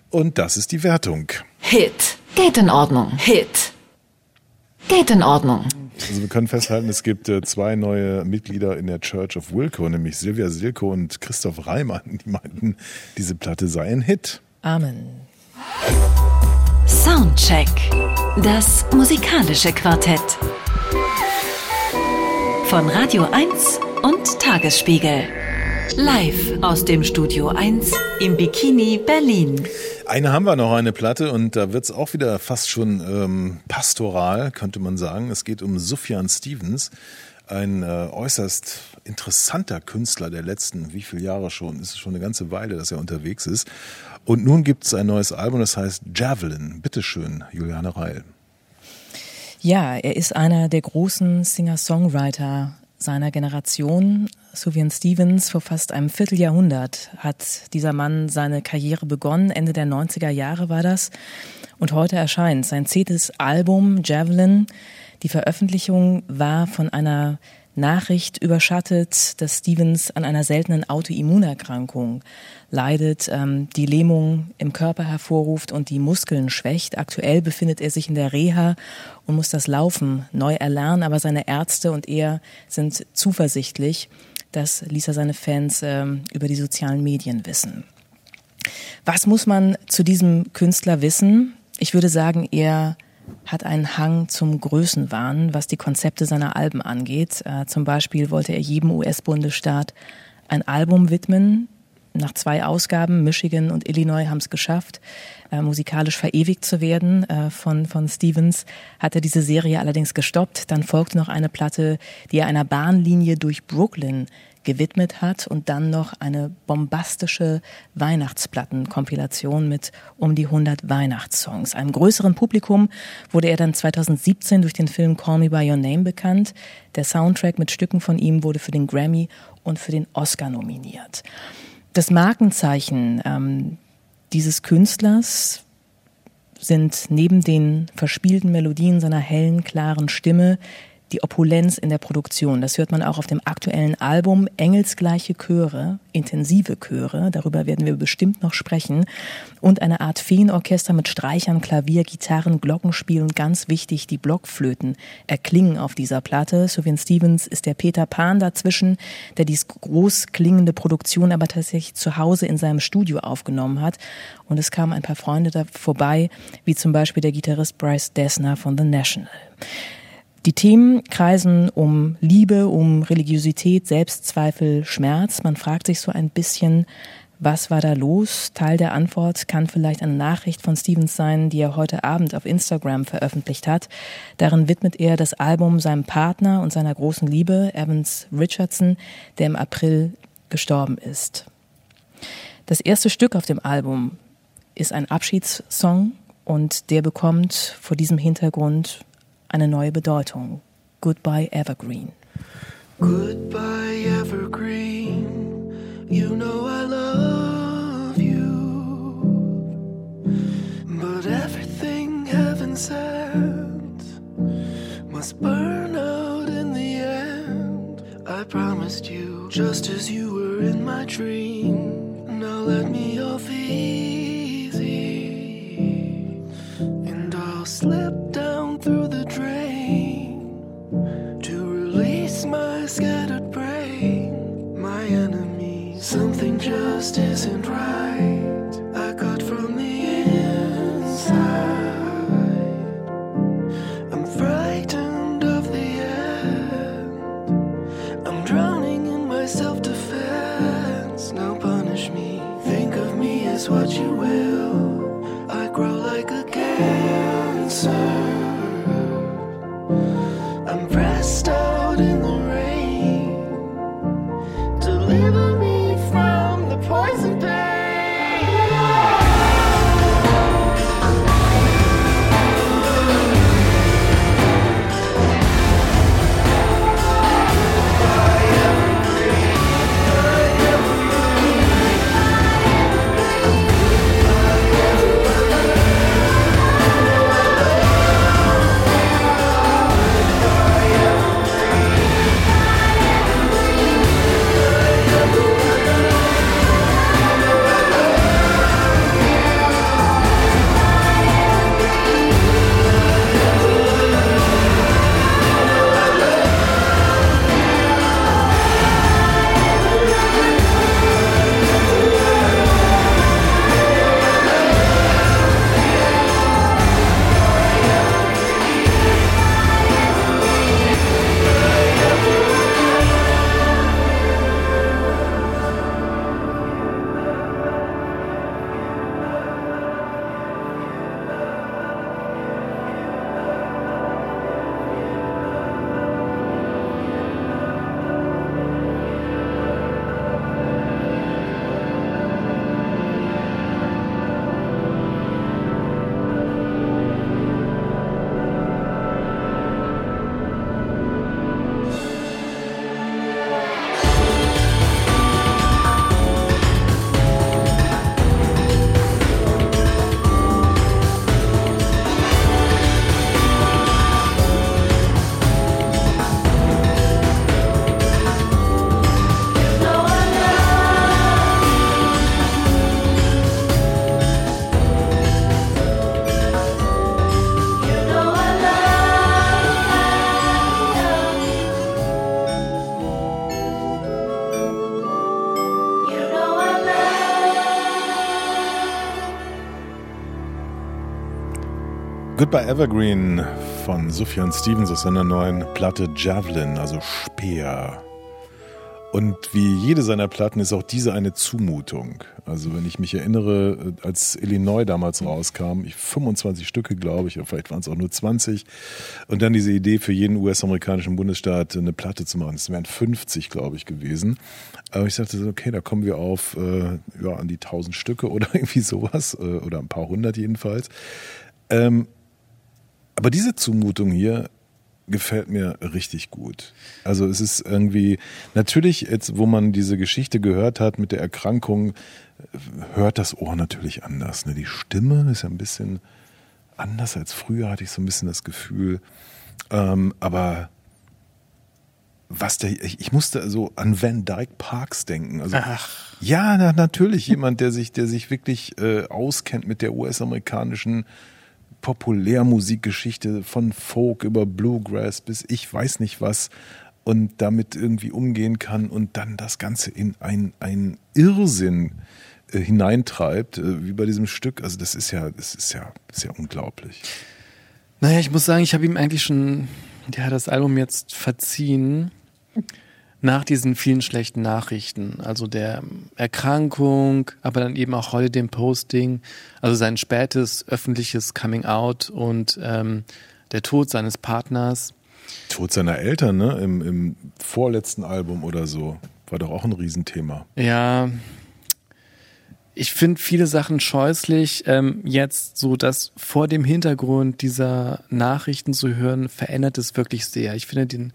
und das ist die Wertung. Hit. Geht in Ordnung. Hit. Geht in Ordnung. Also wir können festhalten, es gibt äh, zwei neue Mitglieder in der Church of Wilco, nämlich Silvia Silko und Christoph Reimann. Die meinten, diese Platte sei ein Hit. Amen. Soundcheck. Das musikalische Quartett. Von Radio 1 und Tagesspiegel. Live aus dem Studio 1 im Bikini Berlin. Eine haben wir noch, eine Platte, und da wird's auch wieder fast schon ähm, pastoral, könnte man sagen. Es geht um Sufjan Stevens, ein äh, äußerst interessanter Künstler der letzten, wie viele Jahre schon, ist schon eine ganze Weile, dass er unterwegs ist. Und nun gibt's ein neues Album, das heißt Javelin. Bitteschön, Juliane Reil. Ja, er ist einer der großen Singer-Songwriter seiner Generation. Sufjan Stevens, vor fast einem Vierteljahrhundert hat dieser Mann seine Karriere begonnen. Ende der 90er Jahre war das. Und heute erscheint sein zehntes Album, Javelin. Die Veröffentlichung war von einer Nachricht überschattet, dass Stevens an einer seltenen Autoimmunerkrankung leidet, ähm, die Lähmung im Körper hervorruft und die Muskeln schwächt. Aktuell befindet er sich in der Reha und muss das Laufen neu erlernen, aber seine Ärzte und er sind zuversichtlich. Das ließ er seine Fans ähm, über die sozialen Medien wissen. Was muss man zu diesem Künstler wissen? Ich würde sagen, er hat einen Hang zum Größenwahn, was die Konzepte seiner Alben angeht. Äh, zum Beispiel wollte er jedem US-Bundesstaat ein Album widmen. Nach zwei Ausgaben, Michigan und Illinois haben es geschafft, äh, musikalisch verewigt zu werden äh, von, von Stevens, hat er diese Serie allerdings gestoppt. Dann folgte noch eine Platte, die er einer Bahnlinie durch Brooklyn gewidmet hat und dann noch eine bombastische Weihnachtsplattenkompilation mit um die 100 Weihnachtssongs. Einem größeren Publikum wurde er dann 2017 durch den Film Call Me By Your Name bekannt. Der Soundtrack mit Stücken von ihm wurde für den Grammy und für den Oscar nominiert. Das Markenzeichen ähm, dieses Künstlers sind neben den verspielten Melodien seiner hellen, klaren Stimme die Opulenz in der Produktion. Das hört man auch auf dem aktuellen Album. Engelsgleiche Chöre, intensive Chöre, darüber werden wir bestimmt noch sprechen. Und eine Art Feenorchester mit Streichern, Klavier, Gitarren, Glockenspiel und ganz wichtig, die Blockflöten erklingen auf dieser Platte. Sylvian Stevens ist der Peter Pan dazwischen, der dies groß klingende Produktion aber tatsächlich zu Hause in seinem Studio aufgenommen hat. Und es kamen ein paar Freunde da vorbei, wie zum Beispiel der Gitarrist Bryce Dessner von The National. Die Themen kreisen um Liebe, um Religiosität, Selbstzweifel, Schmerz. Man fragt sich so ein bisschen, was war da los? Teil der Antwort kann vielleicht eine Nachricht von Stevens sein, die er heute Abend auf Instagram veröffentlicht hat. Darin widmet er das Album seinem Partner und seiner großen Liebe, Evans Richardson, der im April gestorben ist. Das erste Stück auf dem Album ist ein Abschiedssong und der bekommt vor diesem Hintergrund eine neue Bedeutung. Goodbye Evergreen. Goodbye, Evergreen. You know I love you. But everything heaven sent must burn out in the end. I promised you, just as you were in my dream. Now let me off easy. And I'll slip through the drain to release my scattered brain. My enemy, something just isn't right. Goodbye Evergreen von Sufjan Stevens aus seiner neuen Platte Javelin, also Speer. Und wie jede seiner Platten ist auch diese eine Zumutung. Also wenn ich mich erinnere, als Illinois damals rauskam, ich 25 Stücke, glaube ich, oder vielleicht waren es auch nur 20. Und dann diese Idee für jeden US-amerikanischen Bundesstaat eine Platte zu machen. Es wären 50, glaube ich, gewesen. Aber ich dachte, okay, da kommen wir auf äh, ja, an die 1000 Stücke oder irgendwie sowas. Äh, oder ein paar hundert jedenfalls. Ähm, aber diese Zumutung hier gefällt mir richtig gut. Also es ist irgendwie, natürlich jetzt, wo man diese Geschichte gehört hat mit der Erkrankung, hört das Ohr natürlich anders. Ne? Die Stimme ist ja ein bisschen anders als früher, hatte ich so ein bisschen das Gefühl. Ähm, aber was der, ich, ich musste so an Van Dyke Parks denken. Also, Ach. Ja, na, natürlich jemand, der sich, der sich wirklich äh, auskennt mit der US-amerikanischen Populärmusikgeschichte von Folk über Bluegrass bis ich weiß nicht was und damit irgendwie umgehen kann und dann das Ganze in ein, ein Irrsinn äh, hineintreibt, äh, wie bei diesem Stück. Also das ist ja, das ist ja, das ja unglaublich. Naja, ich muss sagen, ich habe ihm eigentlich schon ja, das Album jetzt verziehen nach diesen vielen schlechten Nachrichten, also der Erkrankung, aber dann eben auch heute dem Posting, also sein spätes öffentliches Coming Out und ähm, der Tod seines Partners. Tod seiner Eltern, ne? Im, Im vorletzten Album oder so. War doch auch ein Riesenthema. Ja, ich finde viele Sachen scheußlich. Ähm, jetzt so das vor dem Hintergrund dieser Nachrichten zu hören, verändert es wirklich sehr. Ich finde den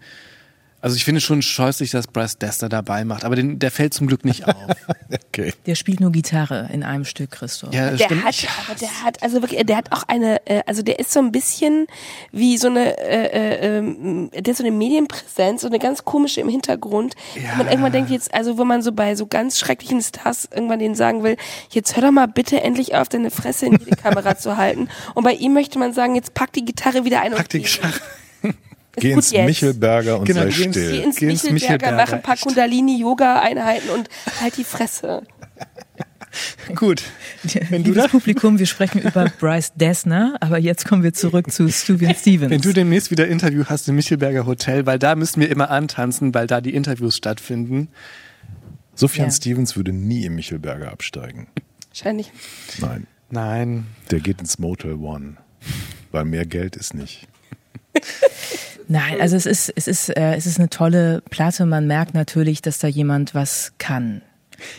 also ich finde schon scheußlich, dass Bryce Dester dabei macht, aber den, der fällt zum Glück nicht auf. okay. Der spielt nur Gitarre in einem Stück, Christoph. Ja, der hat, aber der hat, also wirklich, der hat auch eine, äh, also der ist so ein bisschen wie so eine, äh, äh, ähm, der ist so eine Medienpräsenz, so eine ganz komische im Hintergrund. Ja. Wo man irgendwann denkt jetzt, also wo man so bei so ganz schrecklichen Stars irgendwann denen sagen will, jetzt hör doch mal bitte endlich auf, deine Fresse in jede Kamera zu halten. Und bei ihm möchte man sagen, jetzt pack die Gitarre wieder ein. Pack die Gitarre. Geh ins jetzt. Michelberger und Genau, sei still. Geh ins Geh ins Michelberger, Michelberger, mach ein paar. Kundalini-Yoga-Einheiten und halt die Fresse. Gut. Wenn du, Liebes Publikum, wir sprechen über Bryce Dessner, aber jetzt kommen wir zurück zu Steven Stevens. wenn du demnächst wieder Interview hast im Michelberger Hotel, weil da müssen wir immer antanzen, weil da die Interviews stattfinden. Sufjan Ja. Stevens würde nie im Michelberger absteigen. Wahrscheinlich. Nein, Nein. der geht ins Motel One. Weil mehr Geld ist nicht. Nein, also es ist, es ist, äh, es ist eine tolle Platte. Man merkt natürlich, dass da jemand was kann.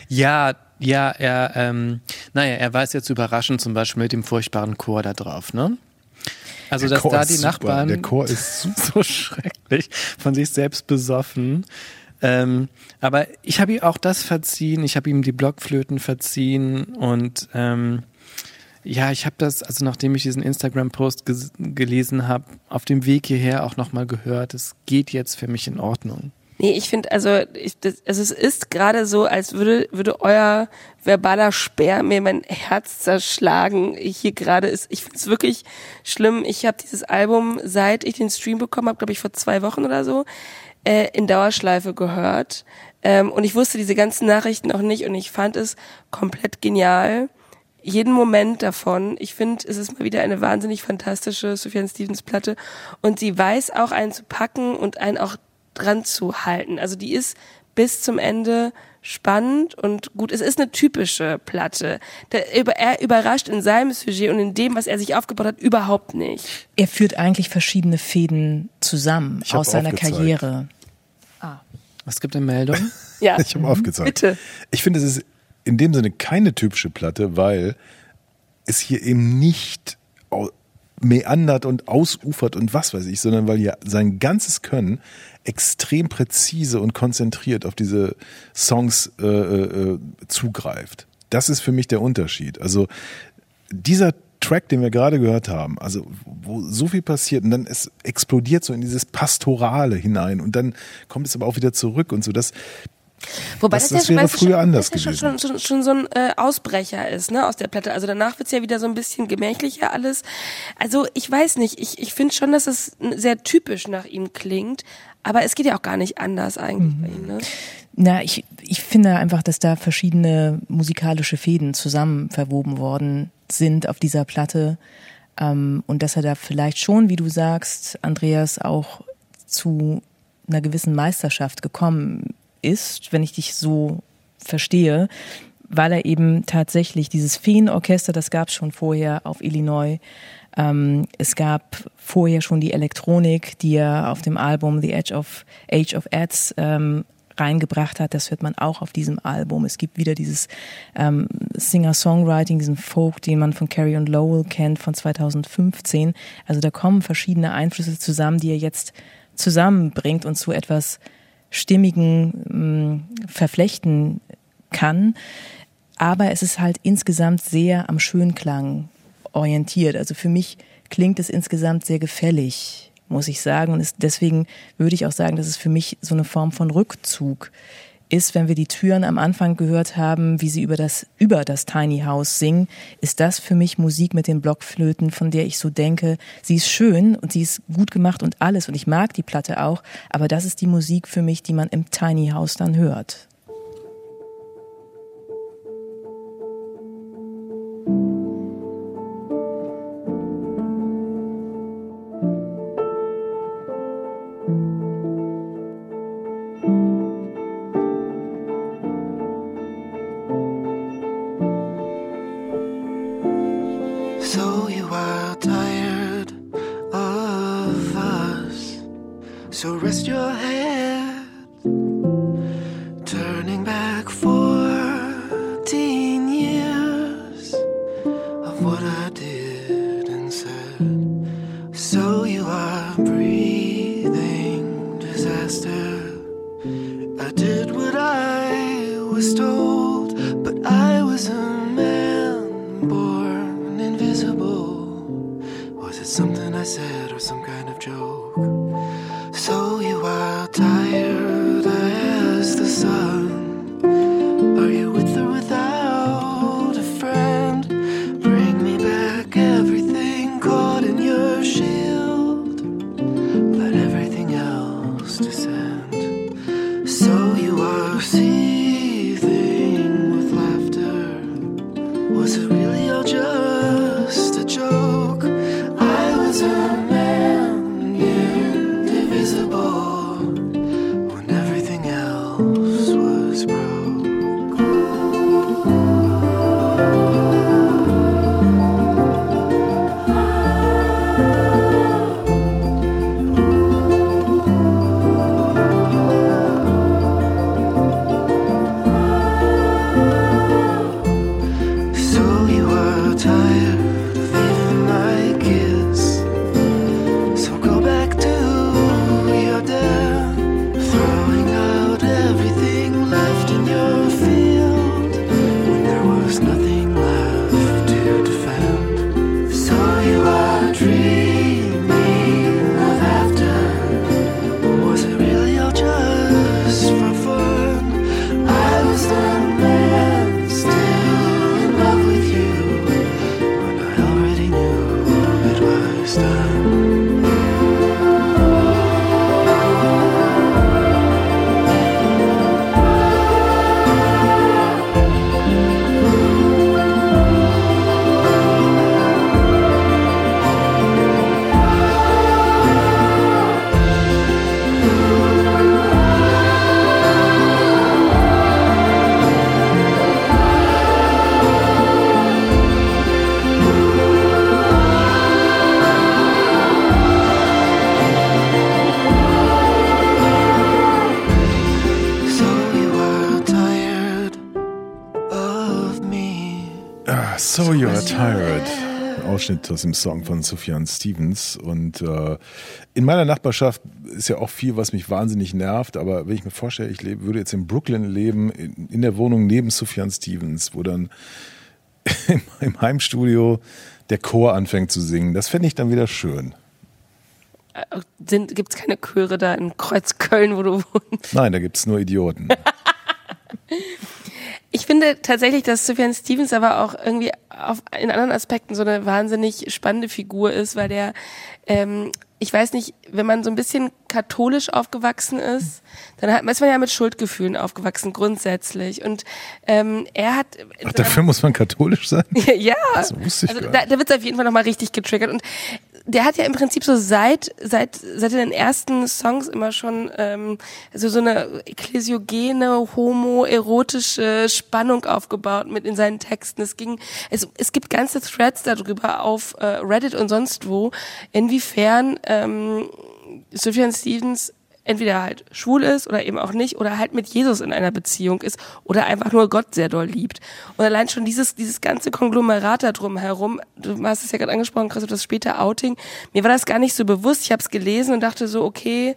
Ja, ja, er, ähm, naja, er weiß jetzt überraschend zum Beispiel mit dem furchtbaren Chor da drauf, ne? Also, Der dass Chor da ist die super. Nachbarn Der Chor ist so schrecklich von sich selbst besoffen. Ähm, aber ich habe ihm auch das verziehen, ich habe ihm die Blockflöten verziehen und ähm, ja, ich habe das, also nachdem ich diesen Instagram-Post gelesen habe, auf dem Weg hierher auch nochmal gehört, es geht jetzt für mich in Ordnung. Nee, ich finde, also, ich, das, also es ist gerade so, als würde, würde euer verbaler Speer mir mein Herz zerschlagen. Hier gerade ist, ich finde es wirklich schlimm. Ich habe dieses Album, seit ich den Stream bekommen habe, glaube ich vor zwei Wochen oder so, äh, in Dauerschleife gehört. Ähm, und ich wusste diese ganzen Nachrichten auch nicht und ich fand es komplett genial. Jeden Moment davon. Ich finde, es ist mal wieder eine wahnsinnig fantastische Sufjan Stevens Platte und sie weiß auch einen zu packen und einen auch dran zu halten. Also die ist bis zum Ende spannend und gut. Es ist eine typische Platte. Über- er überrascht in seinem Sujet und in dem, was er sich aufgebaut hat, überhaupt nicht. Er führt eigentlich verschiedene Fäden zusammen aus seiner aufgezeigt. Karriere. Was gibt eine Meldung? Ja. Ich habe aufgezeigt. Bitte. Ich finde, es ist in dem Sinne keine typische Platte, weil es hier eben nicht meandert und ausufert und was weiß ich, sondern weil ja sein ganzes Können extrem präzise und konzentriert auf diese Songs äh, äh, zugreift. Das ist für mich der Unterschied. Also dieser Track, den wir gerade gehört haben, also wo so viel passiert und dann es explodiert so in dieses Pastorale hinein und dann kommt es aber auch wieder zurück und so. Das, Wobei Das- das, ja, wäre früher schon, anders das gewesen. schon, schon, schon so ein äh, Ausbrecher ist, ne, aus der Platte. Also danach wird's ja wieder so ein bisschen gemächlicher alles. Also ich weiß nicht, ich, ich finde schon, dass es sehr typisch nach ihm klingt, aber es geht ja auch gar nicht anders eigentlich bei ihm, ne? Na, ich, ich finde einfach, dass da verschiedene musikalische Fäden zusammen verwoben worden sind auf dieser Platte. Ähm, und dass er da vielleicht schon, wie du sagst, Andreas, auch zu einer gewissen Meisterschaft gekommen ist, wenn ich dich so verstehe, weil er eben tatsächlich dieses Feenorchester, das gab es schon vorher auf Illinois. Ähm, es gab vorher schon die Elektronik, die er auf dem Album The Edge of Age of Ads ähm, reingebracht hat. Das hört man auch auf diesem Album. Es gibt wieder dieses ähm, Singer-Songwriting, diesen Folk, den man von Carrie und Lowell kennt von 2015. Also da kommen verschiedene Einflüsse zusammen, die er jetzt zusammenbringt und zu etwas stimmigen mh, verflechten kann. Aber es ist halt insgesamt sehr am Schönklang orientiert. Also für mich klingt es insgesamt sehr gefällig, muss ich sagen. Und es, deswegen würde ich auch sagen, dass es für mich so eine Form von Rückzug ist, wenn wir die Türen am Anfang gehört haben, wie sie über das, über das Tiny House singen, ist das für mich Musik mit den Blockflöten, von der ich so denke, sie ist schön und sie ist gut gemacht und alles und ich mag die Platte auch, aber das ist die Musik für mich, die man im Tiny House dann hört. Tired. Ausschnitt aus dem Song von Sufjan Stevens. Und äh, in meiner Nachbarschaft ist ja auch viel, was mich wahnsinnig nervt. Aber wenn ich mir vorstelle, ich lebe, würde jetzt in Brooklyn leben, in, in der Wohnung neben Sufjan Stevens, wo dann im, im Heimstudio der Chor anfängt zu singen, das fände ich dann wieder schön. Gibt es keine Chöre da in Kreuzköln, wo du wohnst? Nein, da gibt es nur Idioten. Ich finde tatsächlich, dass Sufjan Stevens aber auch irgendwie auf, in anderen Aspekten so eine wahnsinnig spannende Figur ist, weil der, ähm, ich weiß nicht, wenn man so ein bisschen katholisch aufgewachsen ist, dann hat, ist man ja mit Schuldgefühlen aufgewachsen grundsätzlich. Und ähm, er hat Ach, dafür muss man katholisch sein? ja, Das wusste ich also gar da, da wird es auf jeden Fall nochmal richtig getriggert. Und der hat ja im Prinzip so seit seit seit den ersten Songs immer schon ähm, so so eine ekklesiogene, homoerotische Spannung aufgebaut mit in seinen Texten. Es ging es es gibt ganze Threads darüber auf äh, Reddit und sonst wo, inwiefern ähm, Sufjan Stevens entweder halt schwul ist oder eben auch nicht oder halt mit Jesus in einer Beziehung ist oder einfach nur Gott sehr doll liebt. Und allein schon dieses, dieses ganze Konglomerat da drum herum, du hast es ja gerade angesprochen, Christoph, das späte Outing, mir war das gar nicht so bewusst. Ich habe es gelesen und dachte so, okay,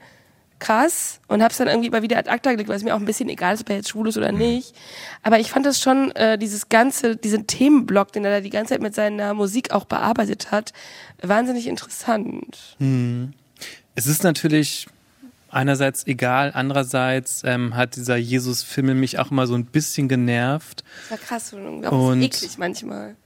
krass und habe es dann irgendwie mal wieder ad acta gelegt, weil es mir auch ein bisschen egal ist, ob er jetzt schwul ist oder nicht. Aber ich fand das schon, äh, dieses ganze, diesen Themenblock, den er da die ganze Zeit mit seiner Musik auch bearbeitet hat, wahnsinnig interessant. Hm. Es ist natürlich einerseits egal, andererseits ähm, hat dieser Jesus-Film mich auch immer so ein bisschen genervt. Das war krass und, Und- und eklig manchmal.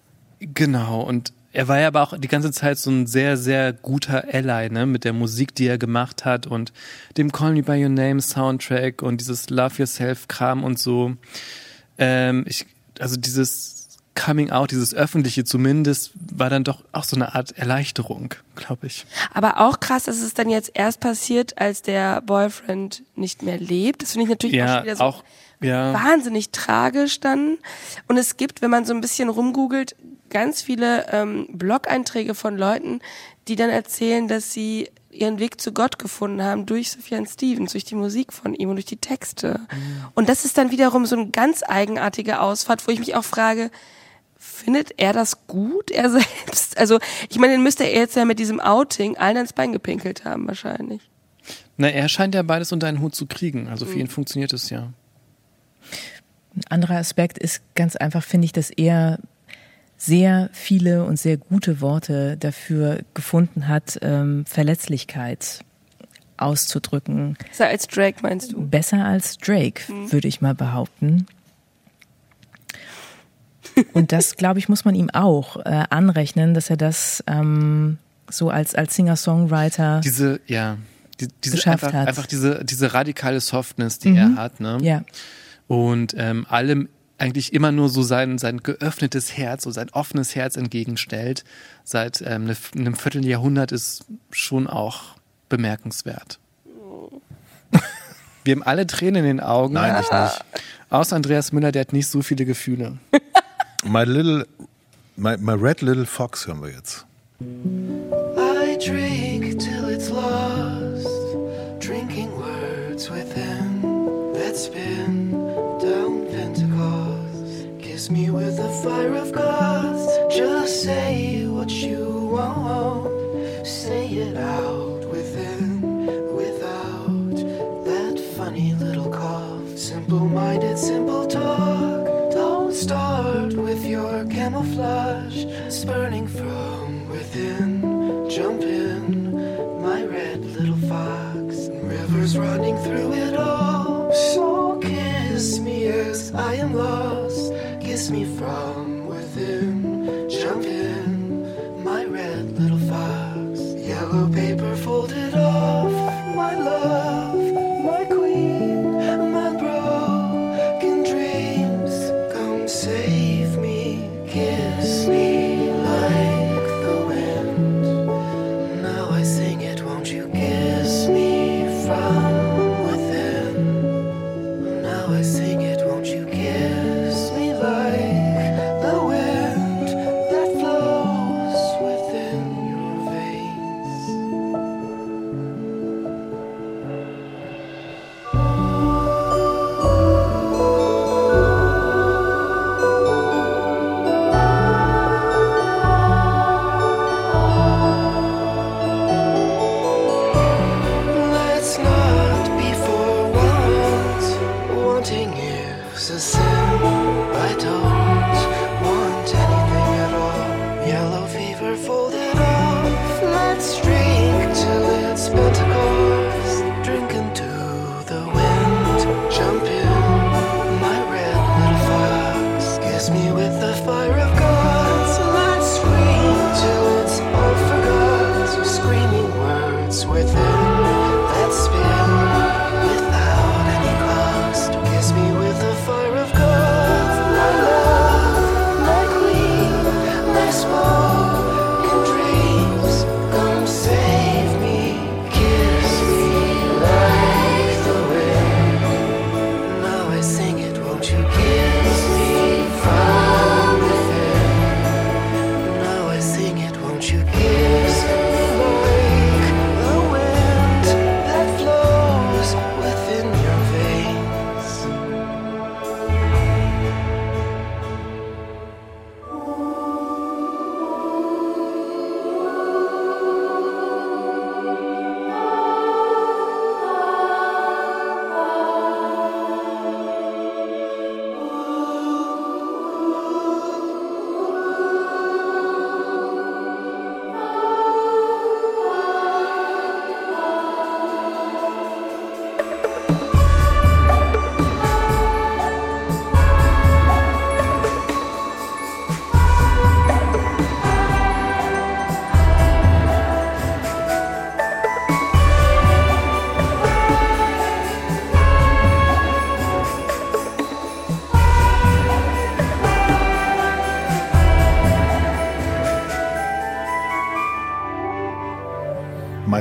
Genau, und er war ja aber auch die ganze Zeit so ein sehr, sehr guter Ally, ne, mit der Musik, die er gemacht hat und dem Call Me By Your Name Soundtrack und dieses Love Yourself Kram und so. Ähm, ich, also dieses Coming Out, dieses Öffentliche zumindest, war dann doch auch so eine Art Erleichterung, glaube ich. Aber auch krass, dass es dann jetzt erst passiert, als der Boyfriend nicht mehr lebt. Das finde ich natürlich auch Ja, schon wieder so auch, ja. wahnsinnig tragisch dann. Und es gibt, wenn man so ein bisschen rumgoogelt, ganz viele ähm, Blog-Einträge von Leuten, die dann erzählen, dass sie ihren Weg zu Gott gefunden haben durch Sufjan Stevens, durch die Musik von ihm und durch die Texte. Und das ist dann wiederum so eine ganz eigenartige Ausfahrt, wo ich mich auch frage, findet er das gut, er selbst? Also, ich meine, den müsste er jetzt ja mit diesem Outing allen ans Bein gepinkelt haben, wahrscheinlich. Na, er scheint ja beides unter einen Hut zu kriegen. Also für Mhm. ihn funktioniert es ja. Ein anderer Aspekt ist ganz einfach, finde ich, dass er sehr viele und sehr gute Worte dafür gefunden hat, ähm, Verletzlichkeit auszudrücken. Besser als Drake, meinst du? Besser als Drake, Mhm. würde ich mal behaupten. Und das, glaube ich, muss man ihm auch äh, anrechnen, dass er das ähm, so als, als Singer-Songwriter Diese, ja, die, diese geschafft einfach, hat. einfach diese, diese radikale Softness, die Mhm. er hat, ne? Ja. Und ähm, allem eigentlich immer nur so sein, sein geöffnetes Herz, so sein offenes Herz entgegenstellt, seit ähm, ne, einem Vierteljahrhundert ist schon auch bemerkenswert. Wir haben alle Tränen in den Augen. Nein, ich nicht. Außer Andreas Müller, der hat nicht so viele Gefühle. My little, my, my red little fox hören wir jetzt. I drink till it's lost, drinking words within that spin down Pentecost. Kiss me with the fire of God. Just say what you want, say it out spurning from within. Jump in, my red little fox. Rivers running through it all. So kiss me as I am lost. Kiss me from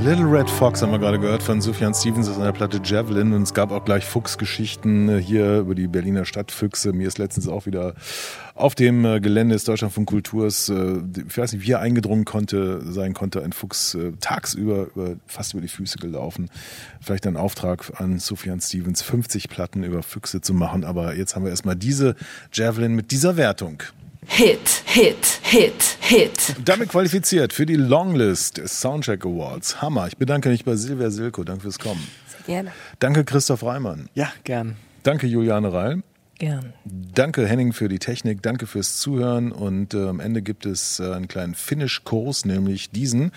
Little Red Fox haben wir gerade gehört von Sufjan Stevens aus seiner Platte Javelin und es gab auch gleich Fuchsgeschichten äh, hier über die Berliner Stadtfüchse. Mir ist letztens auch wieder auf dem äh, Gelände des Deutschlandfunk Kulturs, äh, ich weiß nicht, wie er eingedrungen konnte, sein konnte, ein Fuchs tagsüber über, fast über die Füße gelaufen. Vielleicht ein Auftrag an Sufjan Stevens, 50 Platten über Füchse zu machen, aber jetzt haben wir erstmal diese Javelin mit dieser Wertung. Hit, Hit, Hit, Hit. Damit qualifiziert für die Longlist des Soundcheck Awards. Hammer. Ich bedanke mich bei Silvia Silko. Danke fürs Kommen. Sehr gerne. Danke Christoph Reimann. Ja, gern. Danke Juliane Reil. Gern. Danke Henning für die Technik, danke fürs Zuhören und äh, am Ende gibt es äh, einen kleinen Finish-Kurs, nämlich diesen.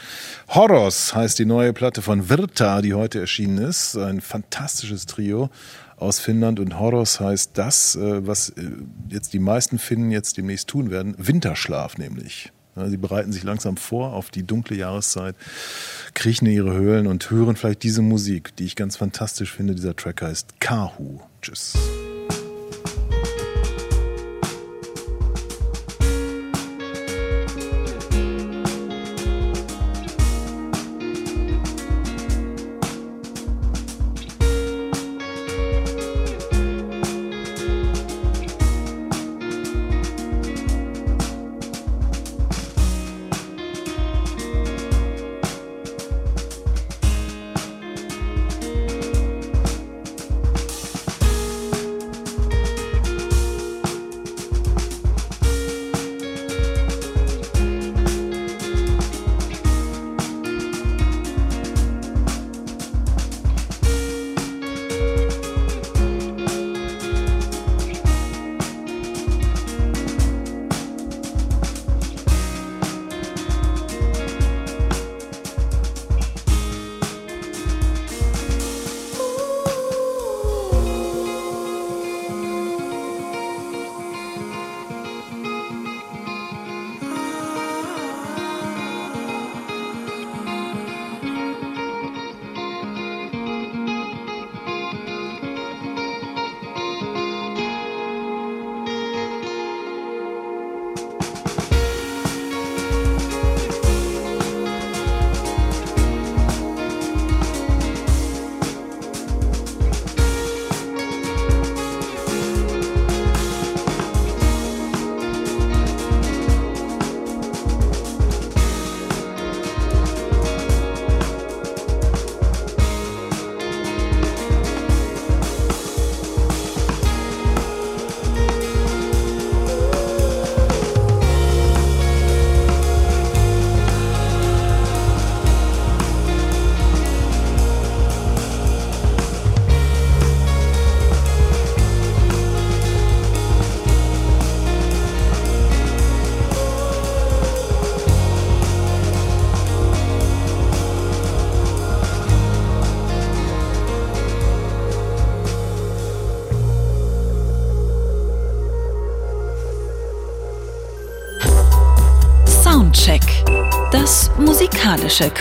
Horrors heißt die neue Platte von Virta, die heute erschienen ist. Ein fantastisches Trio aus Finnland und Horrors heißt das, äh, was äh, jetzt die meisten Finnen jetzt demnächst tun werden, Winterschlaf nämlich. Sie bereiten sich langsam vor auf die dunkle Jahreszeit, kriechen in ihre Höhlen und hören vielleicht diese Musik, die ich ganz fantastisch finde. Dieser Track heißt Kahu. Tschüss.